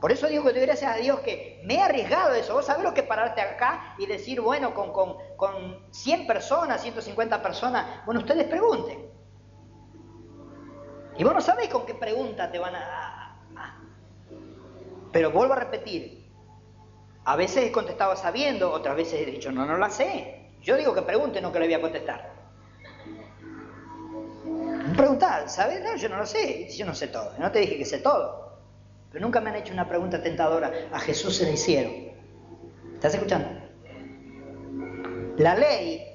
Por eso digo que doy gracias a Dios que me he arriesgado eso. Vos sabés lo que pararte acá y decir, bueno, con, con, con 100 personas, 150 personas, bueno, ustedes pregunten. Y vos no sabés con qué pregunta te van a... Pero vuelvo a repetir, a veces he contestado sabiendo, otras veces he dicho, no, no la sé. Yo digo que pregunte, no que le voy a contestar. Preguntar, ¿sabes? No, yo no lo sé, yo no sé todo. No te dije que sé todo. Pero nunca me han hecho una pregunta tentadora. A Jesús se le hicieron. ¿Estás escuchando? La ley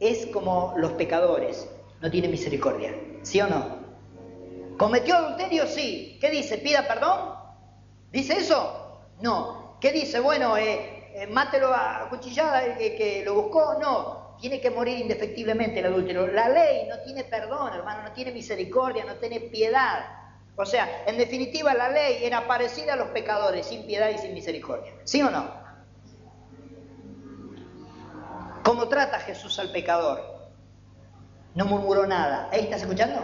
es como los pecadores. No tiene misericordia. ¿Sí o no? ¿Cometió adulterio? Sí. ¿Qué dice? ¿Pida perdón? ¿Dice eso? No. ¿Qué dice? Bueno, eh, eh, mátelo a cuchillada el que lo buscó. No. Tiene que morir indefectiblemente el adúltero. La ley no tiene perdón, hermano, no tiene misericordia, no tiene piedad. O sea, en definitiva la ley era parecida a los pecadores, sin piedad y sin misericordia. ¿Sí o no? ¿Cómo trata Jesús al pecador? No murmuró nada. ¿Ahí estás escuchando?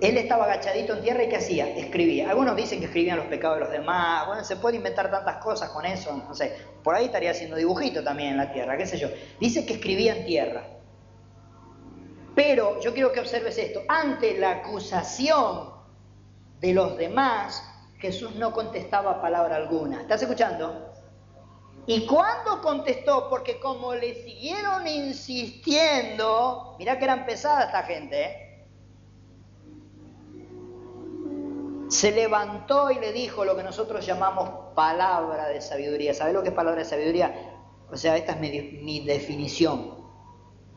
Él estaba agachadito en tierra y ¿qué hacía? Escribía. Algunos dicen que escribían los pecados de los demás. Bueno, se puede inventar tantas cosas con eso. No sé. Por ahí estaría haciendo dibujito también en la tierra, qué sé yo. Dice que escribía en tierra. Pero yo quiero que observes esto. Ante la acusación de los demás, Jesús no contestaba palabra alguna. ¿Estás escuchando? ¿Y cuándo contestó? Porque como le siguieron insistiendo, mira que era pesada esta gente, ¿eh? Se levantó y le dijo lo que nosotros llamamos palabra de sabiduría. ¿Sabes lo que es palabra de sabiduría? O sea, esta es mi, definición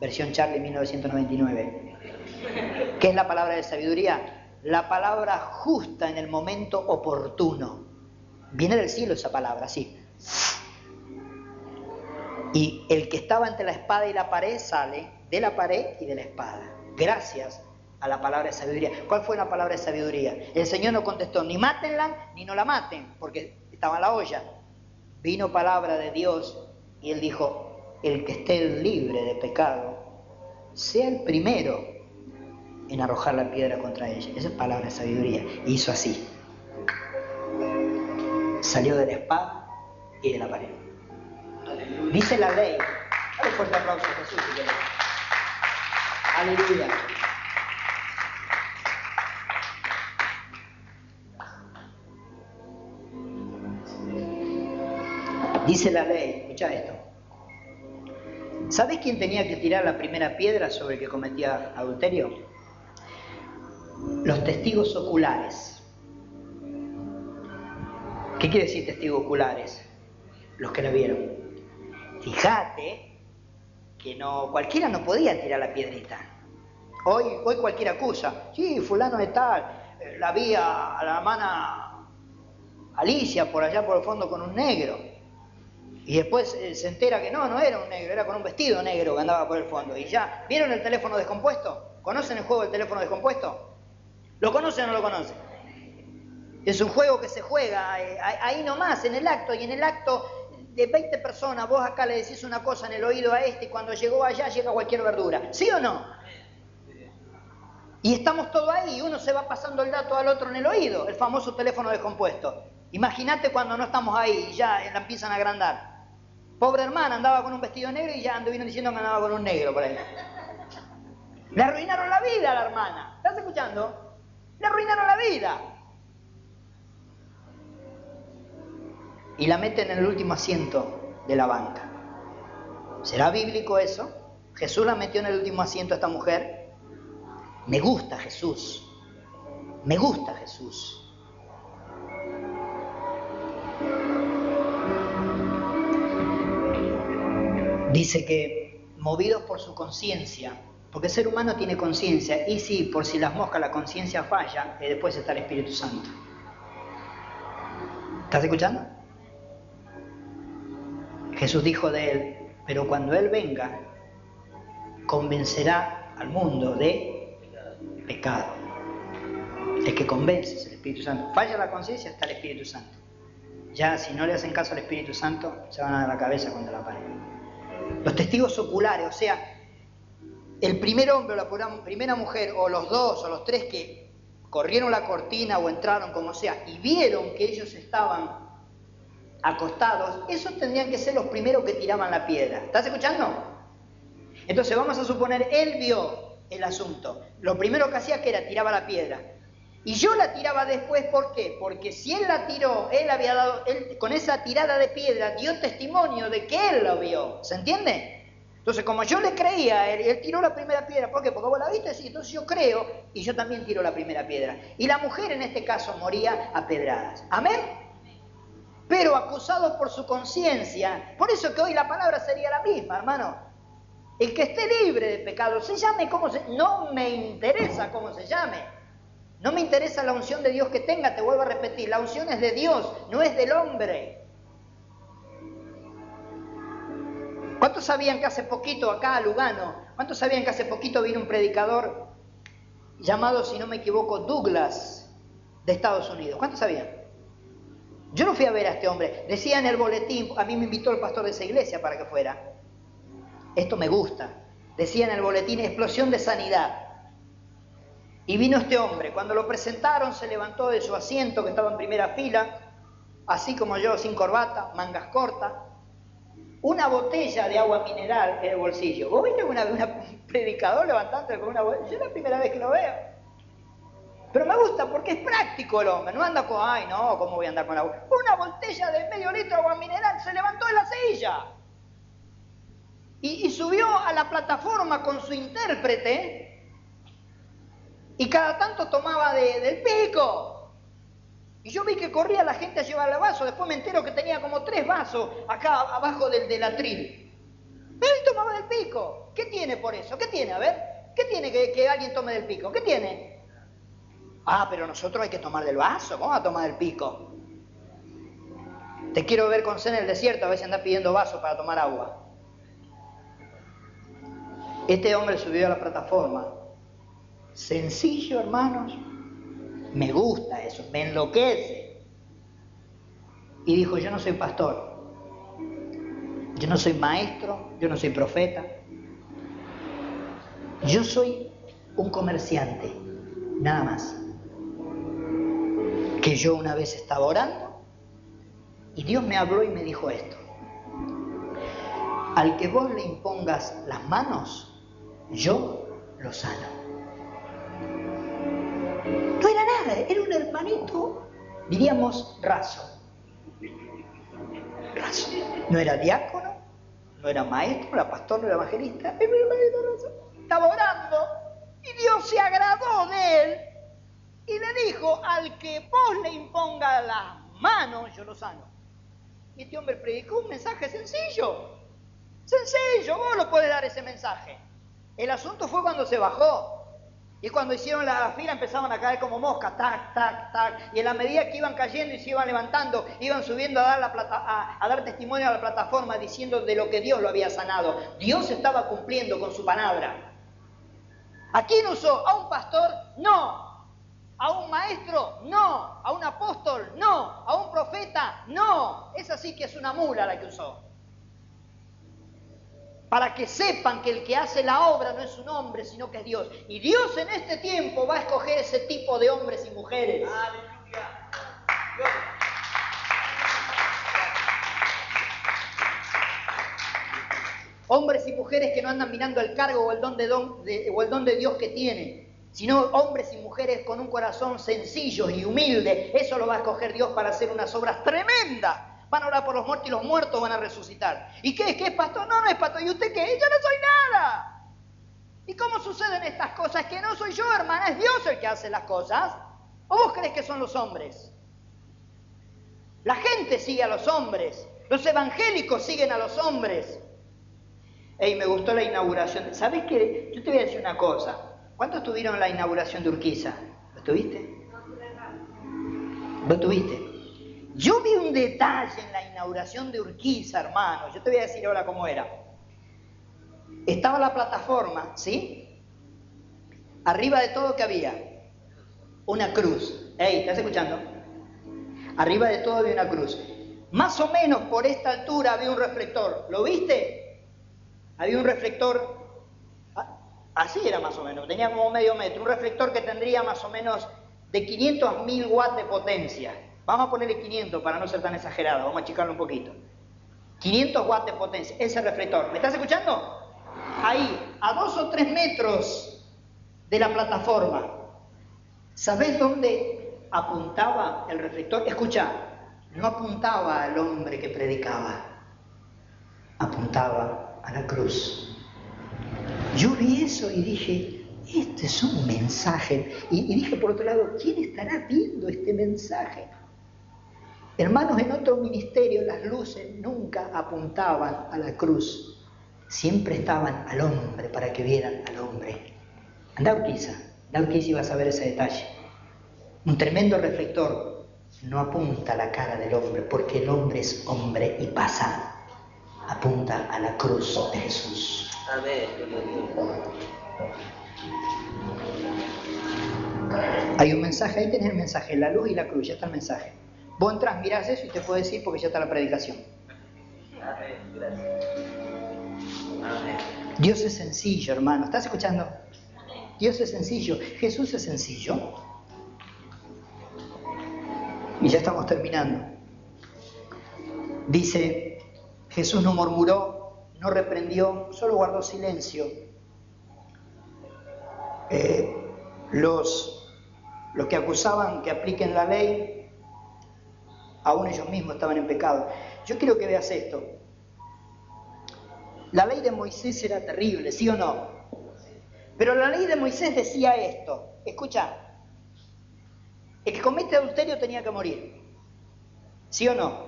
versión Charlie 1999. ¿Qué es la palabra de sabiduría? La palabra justa en el momento oportuno. Viene del cielo esa palabra, sí. Y el que estaba entre la espada y la pared sale de la pared y de la espada. Gracias a la palabra de sabiduría. ¿Cuál fue la palabra de sabiduría? El Señor no contestó, ni mátenla, ni no la maten, porque estaba en la olla. Vino palabra de Dios y él dijo, el que esté libre de pecado, sea el primero en arrojar la piedra contra ella. Esa es palabra de sabiduría. hizo así. Salió de la espada y de la pared. Dice la ley. Dale fuerte aplauso a Jesús Aleluya. Dice la ley, escucha esto. ¿Sabes quién tenía que tirar la primera piedra sobre el que cometía adulterio? Los testigos oculares. ¿Qué quiere decir testigos oculares? Los que la vieron. Fíjate que no, cualquiera no podía tirar la piedrita. Hoy, hoy cualquiera acusa. Sí, fulano de tal, eh, la vi a la hermana Alicia por allá por el fondo con un negro. Y después eh, se entera que no, no era un negro, era con un vestido negro que andaba por el fondo. Y ya, ¿vieron el teléfono descompuesto? ¿Conocen el juego del teléfono descompuesto? ¿Lo conocen o no lo conocen? Es un juego que se juega eh, ahí nomás, en el acto, y en el acto de 20 personas, vos acá le decís una cosa en el oído a este y cuando llegó allá llega cualquier verdura. ¿Sí o no? Y estamos todos ahí, y uno se va pasando el dato al otro en el oído, el famoso teléfono descompuesto. Imagínate cuando no estamos ahí y ya la empiezan a agrandar. Pobre hermana andaba con un vestido negro y ya vino diciendo que andaba con un negro por ahí. Le arruinaron la vida a la hermana. ¿Estás escuchando? Le arruinaron la vida. y la meten en el último asiento de la banca. ¿Será bíblico eso? Jesús la metió en el último asiento a esta mujer. Me gusta Jesús. Me gusta Jesús. Dice que movidos por su conciencia, porque el ser humano tiene conciencia, y sí, por si las moscas la conciencia falla, y después está el Espíritu Santo. ¿Estás escuchando? Jesús dijo de él, pero cuando Él venga, convencerá al mundo de pecado. El que convence el Espíritu Santo. Falla la conciencia, está el Espíritu Santo. Ya si no le hacen caso al Espíritu Santo, se van a dar la cabeza contra la pared. Los testigos oculares, o sea, el primer hombre o la primera mujer, o los dos o los tres que corrieron la cortina o entraron como sea, y vieron que ellos estaban acostados, esos tendrían que ser los primeros que tiraban la piedra. ¿Estás escuchando? Entonces vamos a suponer, él vio el asunto. Lo primero que hacía que era tiraba la piedra. Y yo la tiraba después, ¿por qué? Porque si él la tiró, él había dado, con esa tirada de piedra dio testimonio de que él lo vio. ¿Se entiende? Entonces, como yo le creía, él, él tiró la primera piedra. ¿Por qué? Porque vos la viste, entonces yo creo y yo también tiro la primera piedra. Y la mujer en este caso moría a pedradas. ¿Amén? pero acusados por su conciencia. Por eso que hoy la palabra sería la misma, hermano. El que esté libre de pecado, se llame como se... No me interesa cómo se llame. No me interesa la unción de Dios que tenga, te vuelvo a repetir. La unción es de Dios, no es del hombre. ¿Cuántos sabían que hace poquito acá a Lugano, cuántos sabían que hace poquito vino un predicador llamado, si no me equivoco, Douglas de Estados Unidos? ¿Cuántos sabían? Yo no fui a ver a este hombre. Decía en el boletín, a mí me invitó el pastor de esa iglesia para que fuera. Esto me gusta. Decía en el boletín, explosión de sanidad. Y vino este hombre. Cuando lo presentaron, se levantó de su asiento, que estaba en primera fila, así como yo, sin corbata, mangas cortas, una botella de agua mineral en el bolsillo. ¿Vos viste una, un predicador levantándose con una botella? Yo es la primera vez que lo veo. Pero me gusta porque es práctico el hombre, no anda con, ay no, ¿cómo voy a andar con agua? Una botella de medio litro de agua mineral se levantó de la silla y, subió a la plataforma con su intérprete y cada tanto tomaba del pico. Y yo vi que corría la gente a llevarle vaso, después me entero que tenía como tres vasos acá abajo del, del atril. Pero él tomaba del pico. ¿Qué tiene por eso? ¿Qué tiene? A ver, ¿qué tiene que, alguien tome del pico? ¿Qué tiene? Ah, pero nosotros hay que tomar del vaso, ¿cómo a tomar del pico? Te quiero ver con sed en el desierto, a si andas pidiendo vaso para tomar agua. Este hombre subió a la plataforma. Sencillo, hermanos. Me gusta eso, me enloquece. Y dijo, yo no soy pastor. Yo no soy maestro, yo no soy profeta. Yo soy un comerciante, nada más que yo una vez estaba orando y Dios me habló y me dijo esto. Al que vos le impongas las manos, yo lo sano. No era nada, era un hermanito, diríamos, raso. No era diácono, no era maestro, no era pastor, no era evangelista. Estaba orando y Dios se agradó de él y le dijo, al que vos le imponga las manos, yo lo sano. Y este hombre predicó un mensaje sencillo. Sencillo, vos lo podés dar ese mensaje. El asunto fue cuando se bajó. Y cuando hicieron la fila empezaban a caer como moscas, tac, tac, tac. Y en la medida que iban cayendo y se iban levantando, iban subiendo a dar, a, dar testimonio a la plataforma diciendo de lo que Dios lo había sanado. Dios estaba cumpliendo con su palabra. ¿A quién usó? ¿A un pastor? No. ¿A un maestro? No. ¿A un apóstol? No. ¿A un profeta? No. Esa sí que es una mula la que usó para que sepan que el que hace la obra no es un hombre, sino que es Dios. Y Dios en este tiempo va a escoger ese tipo de hombres y mujeres. Aleluya. Hombres y mujeres que no andan mirando el cargo o el don de, o el don de Dios que tienen, sino hombres y mujeres con un corazón sencillo y humilde. Eso lo va a escoger Dios para hacer unas obras tremendas van a orar por los muertos y los muertos van a resucitar. ¿Y qué? ¿Qué es pastor? No, no es pastor. ¿Y usted qué? Yo no soy nada. ¿Y cómo suceden estas cosas? Que no soy yo, hermana, es Dios el que hace las cosas. ¿O vos crees que son los hombres? La gente sigue a los hombres. Los evangélicos siguen a los hombres. Ey, me gustó la inauguración. ¿Sabes qué? Yo te voy a decir una cosa. ¿Cuántos estuvieron en la inauguración de Urquiza? ¿Lo tuviste? ¿Lo tuviste? Yo vi un detalle en la inauguración de Urquiza, hermano. Yo te voy a decir ahora cómo era. Estaba la plataforma, ¿sí? Arriba de todo que había una cruz. Ey, ¿estás escuchando? Arriba de todo había una cruz. Más o menos por esta altura había un reflector. ¿Lo viste? Había un reflector. Ah, así era más o menos. Tenía como medio metro. Un reflector que tendría más o menos de 500 a 1000 watts de potencia. Vamos a ponerle 500 para no ser tan exagerado, vamos a achicarlo un poquito. 500 watts de potencia, ese reflector. ¿Me estás escuchando? Ahí, a dos o tres metros de la plataforma. ¿Sabes dónde apuntaba el reflector? Escucha, no apuntaba al hombre que predicaba, apuntaba a la cruz. Yo vi eso y dije, este es un mensaje. Y, y dije por otro lado, ¿quién estará viendo este mensaje? Hermanos, en otro ministerio las luces nunca apuntaban a la cruz, siempre estaban al hombre para que vieran al hombre. Anda Urquiza, anda Urquiza y vas a ver ese detalle. Un tremendo reflector no apunta a la cara del hombre porque el hombre es hombre y pasa, apunta a la cruz de Jesús. Hay un mensaje, ahí tenés el mensaje, la luz y la cruz, ya está el mensaje. Vos entras, mirás eso y te puedes decir porque ya está la predicación. Dios es sencillo, hermano. ¿Estás escuchando? Dios es sencillo. Jesús es sencillo. Y ya estamos terminando. Dice, Jesús no murmuró, no reprendió, solo guardó silencio. Eh, los, los que acusaban que apliquen la ley aún ellos mismos estaban en pecado. Yo quiero que veas esto. La ley de Moisés era terrible, ¿sí o no? Pero la ley de Moisés decía esto. Escucha, el que comete adulterio tenía que morir. ¿Sí o no?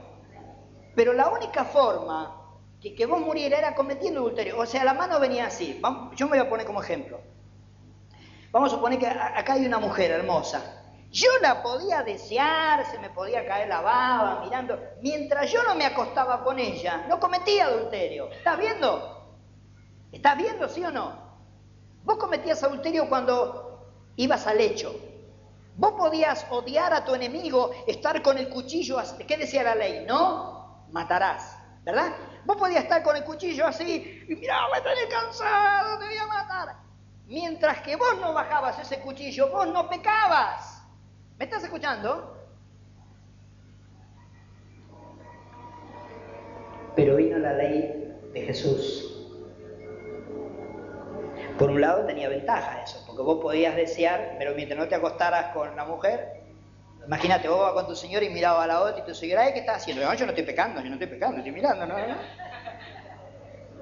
Pero la única forma que, que vos muriera era cometiendo adulterio. O sea, la mano venía así. yo me voy a poner como ejemplo. Vamos a suponer que acá hay una mujer hermosa. Yo la podía desear, se me podía caer la baba mirando. Mientras yo no me acostaba con ella, no cometía adulterio. ¿Estás viendo? ¿Estás viendo, sí o no? Vos cometías adulterio cuando ibas al lecho. Vos podías odiar a tu enemigo, estar con el cuchillo. ¿Qué decía la ley? No matarás, ¿verdad? Vos podías estar con el cuchillo así y mira, me tenés cansado, te voy a matar. Mientras que vos no bajabas ese cuchillo, vos no pecabas. ¿Me estás escuchando? Pero vino la ley de Jesús. Por un lado tenía ventaja eso, porque vos podías desear, pero mientras no te acostaras con la mujer, Imagínate, vos vas con tu señor y miraba a la otra y tu señora, ¿qué estás haciendo? Yo no estoy pecando, yo no estoy pecando, estoy mirando, no, no.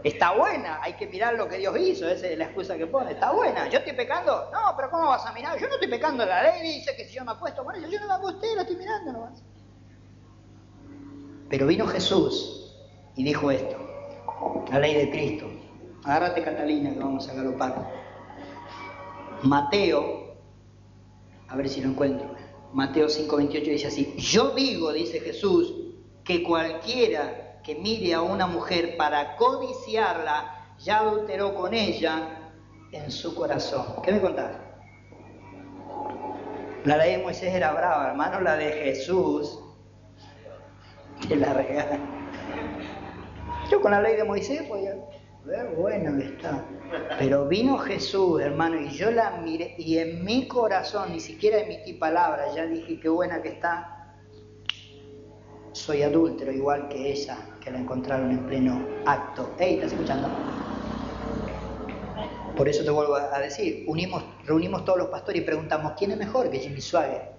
Está buena, hay que mirar lo que Dios hizo, esa es la excusa que pone. Está buena, yo estoy pecando. No, pero ¿cómo vas a mirar? Yo no estoy pecando, la ley dice que si yo me acuesto con ella, yo no me acosté, la estoy mirando nomás. Pero vino Jesús y dijo esto, la ley de Cristo. Agárrate Catalina que vamos a galopar. Mateo, a ver si lo encuentro. Mateo 5:28 dice así, yo digo, dice Jesús, que cualquiera que mire a una mujer para codiciarla, ya adulteró con ella en su corazón. ¿Qué me contás? La ley de Moisés era brava, hermano, la de Jesús, que la regala. Yo con la ley de Moisés podía ver, bueno está. Pero vino Jesús, hermano, y yo la miré, y en mi corazón, ni siquiera emití palabras, ya dije qué buena que está, soy adúltero igual que ella, que la encontraron en pleno acto. Hey, ¿estás escuchando? Por eso te vuelvo a decir, unimos, reunimos todos los pastores y preguntamos, ¿quién es mejor que Jimmy Swagger?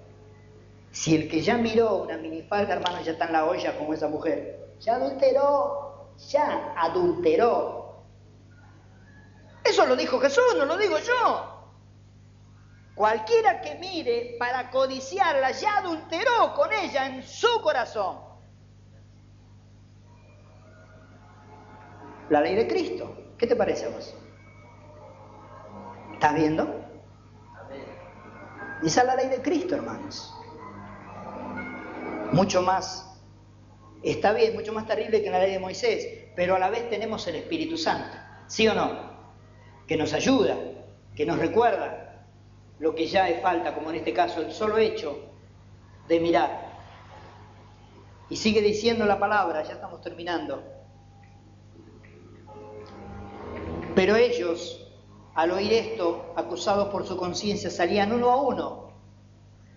Si el que ya miró una minifalda, hermano, ya está en la olla como esa mujer, ya adulteró, ya adulteró. Eso lo dijo Jesús, no lo digo yo. Cualquiera que mire para codiciarla ya adulteró con ella en su corazón. La ley de Cristo. ¿Qué te parece a vos? ¿Estás viendo? Esa es la ley de Cristo, hermanos. Mucho más, está bien, mucho más terrible que la ley de Moisés, pero a la vez tenemos el Espíritu Santo, ¿sí o no? Que nos ayuda, que nos recuerda, lo que ya es falta, como en este caso el solo hecho de mirar. Y sigue diciendo la palabra, ya estamos terminando. Pero ellos, al oír esto, acusados por su conciencia, salían uno a uno,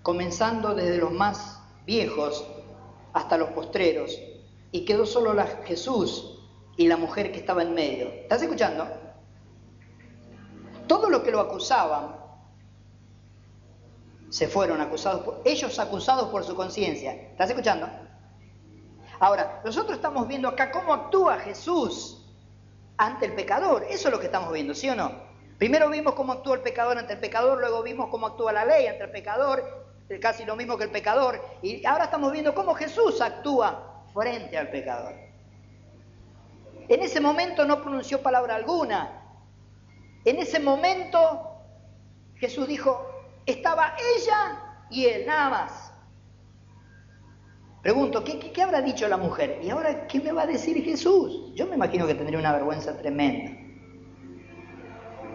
comenzando desde los más viejos hasta los postreros, y quedó solo la Jesús y la mujer que estaba en medio. ¿Estás escuchando? Todo lo que lo acusaban se fueron acusados, ellos acusados por su conciencia. ¿Estás escuchando? Ahora, nosotros estamos viendo acá cómo actúa Jesús ante el pecador. Eso es lo que estamos viendo, ¿sí o no? Primero vimos cómo actúa el pecador ante el pecador, luego vimos cómo actúa la ley ante el pecador, casi lo mismo que el pecador, y ahora estamos viendo cómo Jesús actúa frente al pecador. En ese momento no pronunció palabra alguna. En ese momento Jesús dijo, estaba ella y él, nada más. Pregunto, ¿qué, habrá dicho la mujer? ¿Y ahora qué me va a decir Jesús? Yo me imagino que tendría una vergüenza tremenda.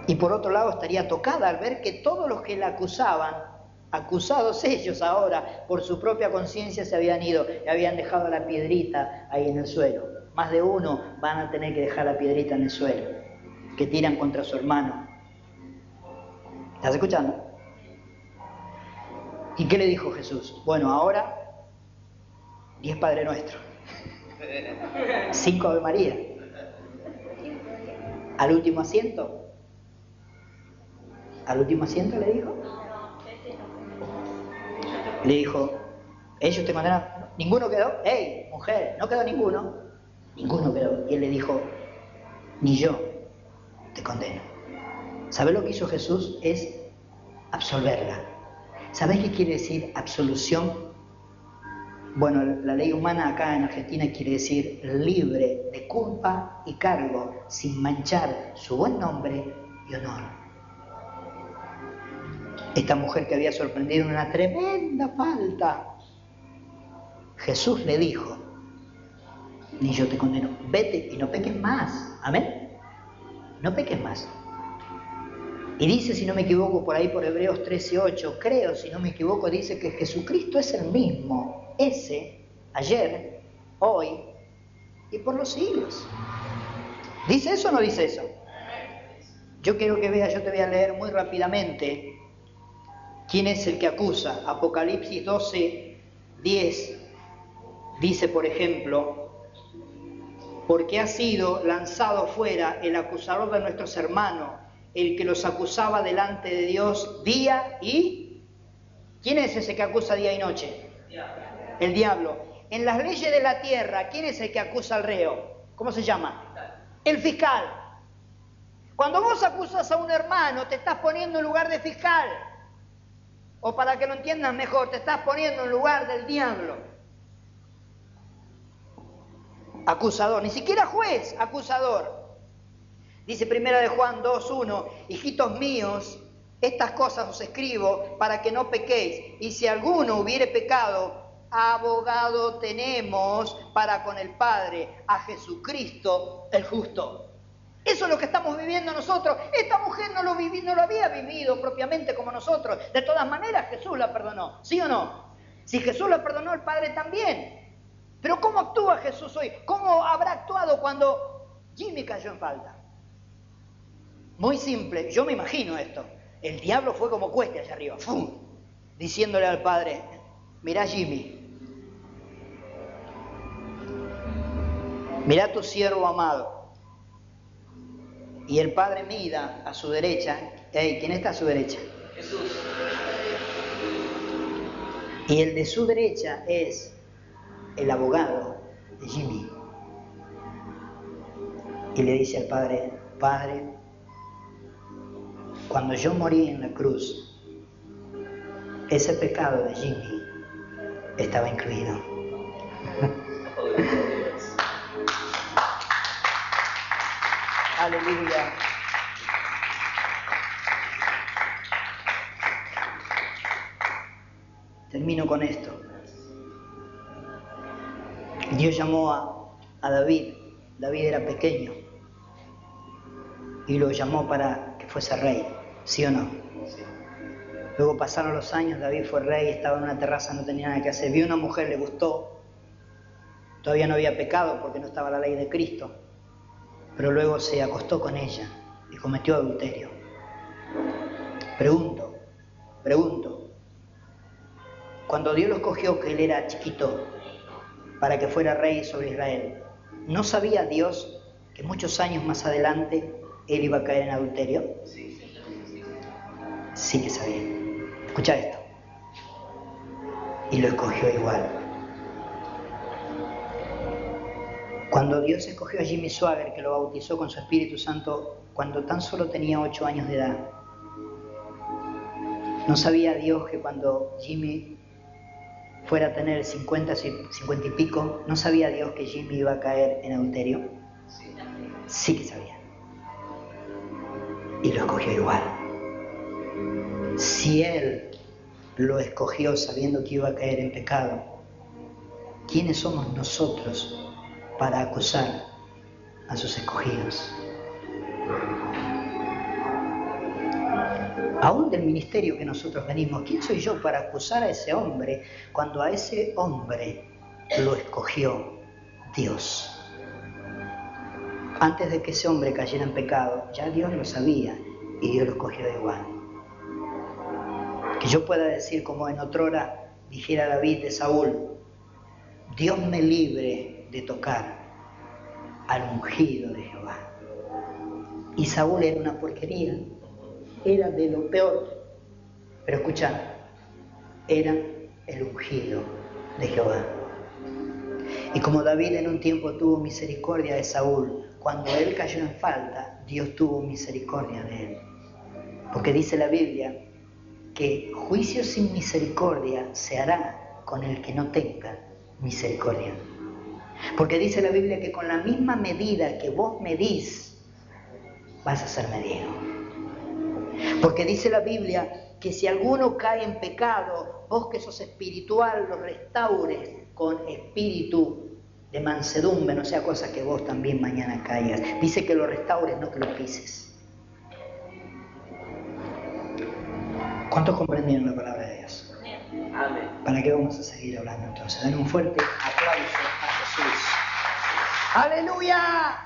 Y por otro lado estaría tocada al ver que todos los que la acusaban, acusados ellos ahora por su propia conciencia, se habían ido y habían dejado la piedrita ahí en el suelo. Más de uno van a tener que dejar la piedrita en el suelo, que tiran contra su hermano. ¿Estás escuchando? ¿Y qué le dijo Jesús? Bueno, ahora diez Padre Nuestro, cinco Ave María. Al último asiento. ¿Al último asiento le dijo? Le dijo, ellos te condenan. ¿Ninguno quedó? ¡Ey, mujer! ¿No quedó ninguno? Ninguno quedó. Y él le dijo, ni yo te condeno. ¿Sabes lo que hizo Jesús? Es absolverla. ¿Sabés qué quiere decir absolución? Bueno, la ley humana acá en Argentina quiere decir libre de culpa y cargo, sin manchar su buen nombre y honor. Esta mujer que había sorprendido en una tremenda falta, Jesús le dijo, ni yo te condeno, vete y no peques más. Amén. No peques más. Y dice, si no me equivoco, por ahí por Hebreos 13:8, creo, si no me equivoco, dice que Jesucristo es el mismo, ese, ayer, hoy y por los siglos. ¿Dice eso o no dice eso? Yo quiero que veas, yo te voy a leer muy rápidamente quién es el que acusa. Apocalipsis 12, 10 dice, por ejemplo, porque ha sido lanzado fuera el acusador de nuestros hermanos el que los acusaba delante de Dios día y ¿Quién es ese que acusa día y noche? El diablo. En las leyes de la tierra, ¿quién es el que acusa al reo? ¿Cómo se llama? El fiscal. Cuando vos acusas a un hermano, te estás poniendo en lugar de fiscal. O para que lo entiendas mejor, te estás poniendo en lugar del diablo. Acusador, ni siquiera juez, acusador. Dice primera de Juan 2.1, hijitos míos, estas cosas os escribo para que no pequéis. Y si alguno hubiere pecado, abogado tenemos para con el Padre, a Jesucristo el justo. Eso es lo que estamos viviendo nosotros. Esta mujer no lo, no lo había vivido propiamente como nosotros. De todas maneras, Jesús la perdonó. ¿Sí o no? Si Jesús la perdonó, el Padre también. Pero ¿cómo actúa Jesús hoy? ¿Cómo habrá actuado cuando Jimmy cayó en falta? Muy simple. Yo me imagino esto. El diablo fue como cueste allá arriba. ¡Fum! Diciéndole al Padre, mirá Jimmy. Mirá tu siervo amado y el Padre mira a su derecha. ¿Quién está a su derecha? Jesús. Y el de su derecha es el abogado de Jimmy. Y le dice al Padre, Padre, cuando yo morí en la cruz, ese pecado de Jimmy estaba incluido. Aleluya. Termino con esto. Dios llamó a, David. David era pequeño. Y lo llamó para que fuese rey. ¿Sí o no? Luego pasaron los años, David fue rey, estaba en una terraza, no tenía nada que hacer. Vio una mujer, le gustó. Todavía no había pecado porque no estaba la ley de Cristo pero luego se acostó con ella y cometió adulterio. Pregunto, pregunto, cuando Dios lo escogió que él era chiquito para que fuera rey sobre Israel, ¿no sabía Dios que muchos años más adelante él iba a caer en adulterio? Sí que sabía. Escucha esto. Y lo escogió igual. Cuando Dios escogió a Jimmy Swagger, que lo bautizó con su Espíritu Santo cuando tan solo tenía ocho años de edad, ¿no sabía Dios que cuando Jimmy fuera a tener 50, 50 y pico, ¿no sabía Dios que Jimmy iba a caer en adulterio? Sí que sabía. Y lo escogió igual. Si Él lo escogió sabiendo que iba a caer en pecado, ¿quiénes somos nosotros para acusar a sus escogidos. Aún del ministerio que nosotros venimos, ¿quién soy yo para acusar a ese hombre cuando a ese hombre lo escogió Dios? Antes de que ese hombre cayera en pecado, ya Dios lo sabía y Dios lo escogió igual. Que yo pueda decir como en otra hora dijera David de Saúl, Dios me libre de tocar al ungido de Jehová. Y Saúl era una porquería, era de lo peor. Pero escucha, era el ungido de Jehová. Y como David en un tiempo tuvo misericordia de Saúl, cuando él cayó en falta, Dios tuvo misericordia de él. Porque dice la Biblia que juicio sin misericordia se hará con el que no tenga misericordia. Porque dice la Biblia que con la misma medida que vos medís, vas a ser medido. Porque dice la Biblia que si alguno cae en pecado, vos que sos espiritual, lo restaures con espíritu de mansedumbre, no sea cosa que vos también mañana caigas. Dice que lo restaures, no que lo pises. ¿Cuántos comprendieron la palabra de Dios? Amén. ¿Para qué vamos a seguir hablando entonces? Den un fuerte aplauso Aleluya.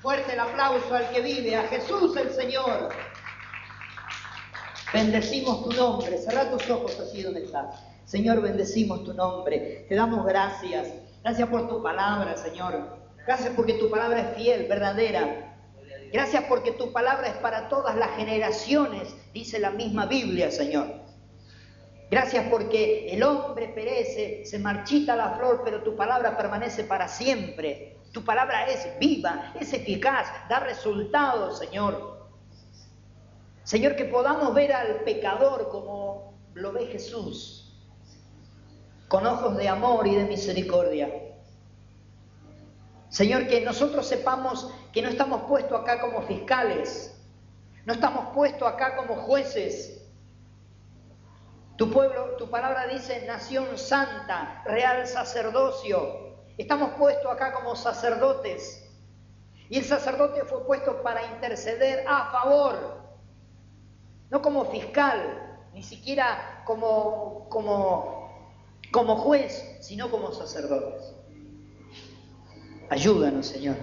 Fuerte el aplauso al que vive, a Jesús el Señor. Bendecimos tu nombre. Cerra tus ojos así donde estás. Señor, bendecimos tu nombre. Te damos gracias. Gracias por tu palabra, Señor. Gracias porque tu palabra es fiel, verdadera. Gracias porque tu palabra es para todas las generaciones, dice la misma Biblia, Señor. Gracias porque el hombre perece, se marchita la flor, pero tu palabra permanece para siempre. Tu palabra es viva, es eficaz, da resultados, Señor. Señor, que podamos ver al pecador como lo ve Jesús, con ojos de amor y de misericordia. Señor, que nosotros sepamos que no estamos puestos acá como fiscales, no estamos puestos acá como jueces, tu pueblo, tu palabra dice nación santa, real sacerdocio. Estamos puestos acá como sacerdotes. Y el sacerdote fue puesto para interceder a favor, no como fiscal, ni siquiera como, como, como juez, sino como sacerdotes. Ayúdanos, Señor.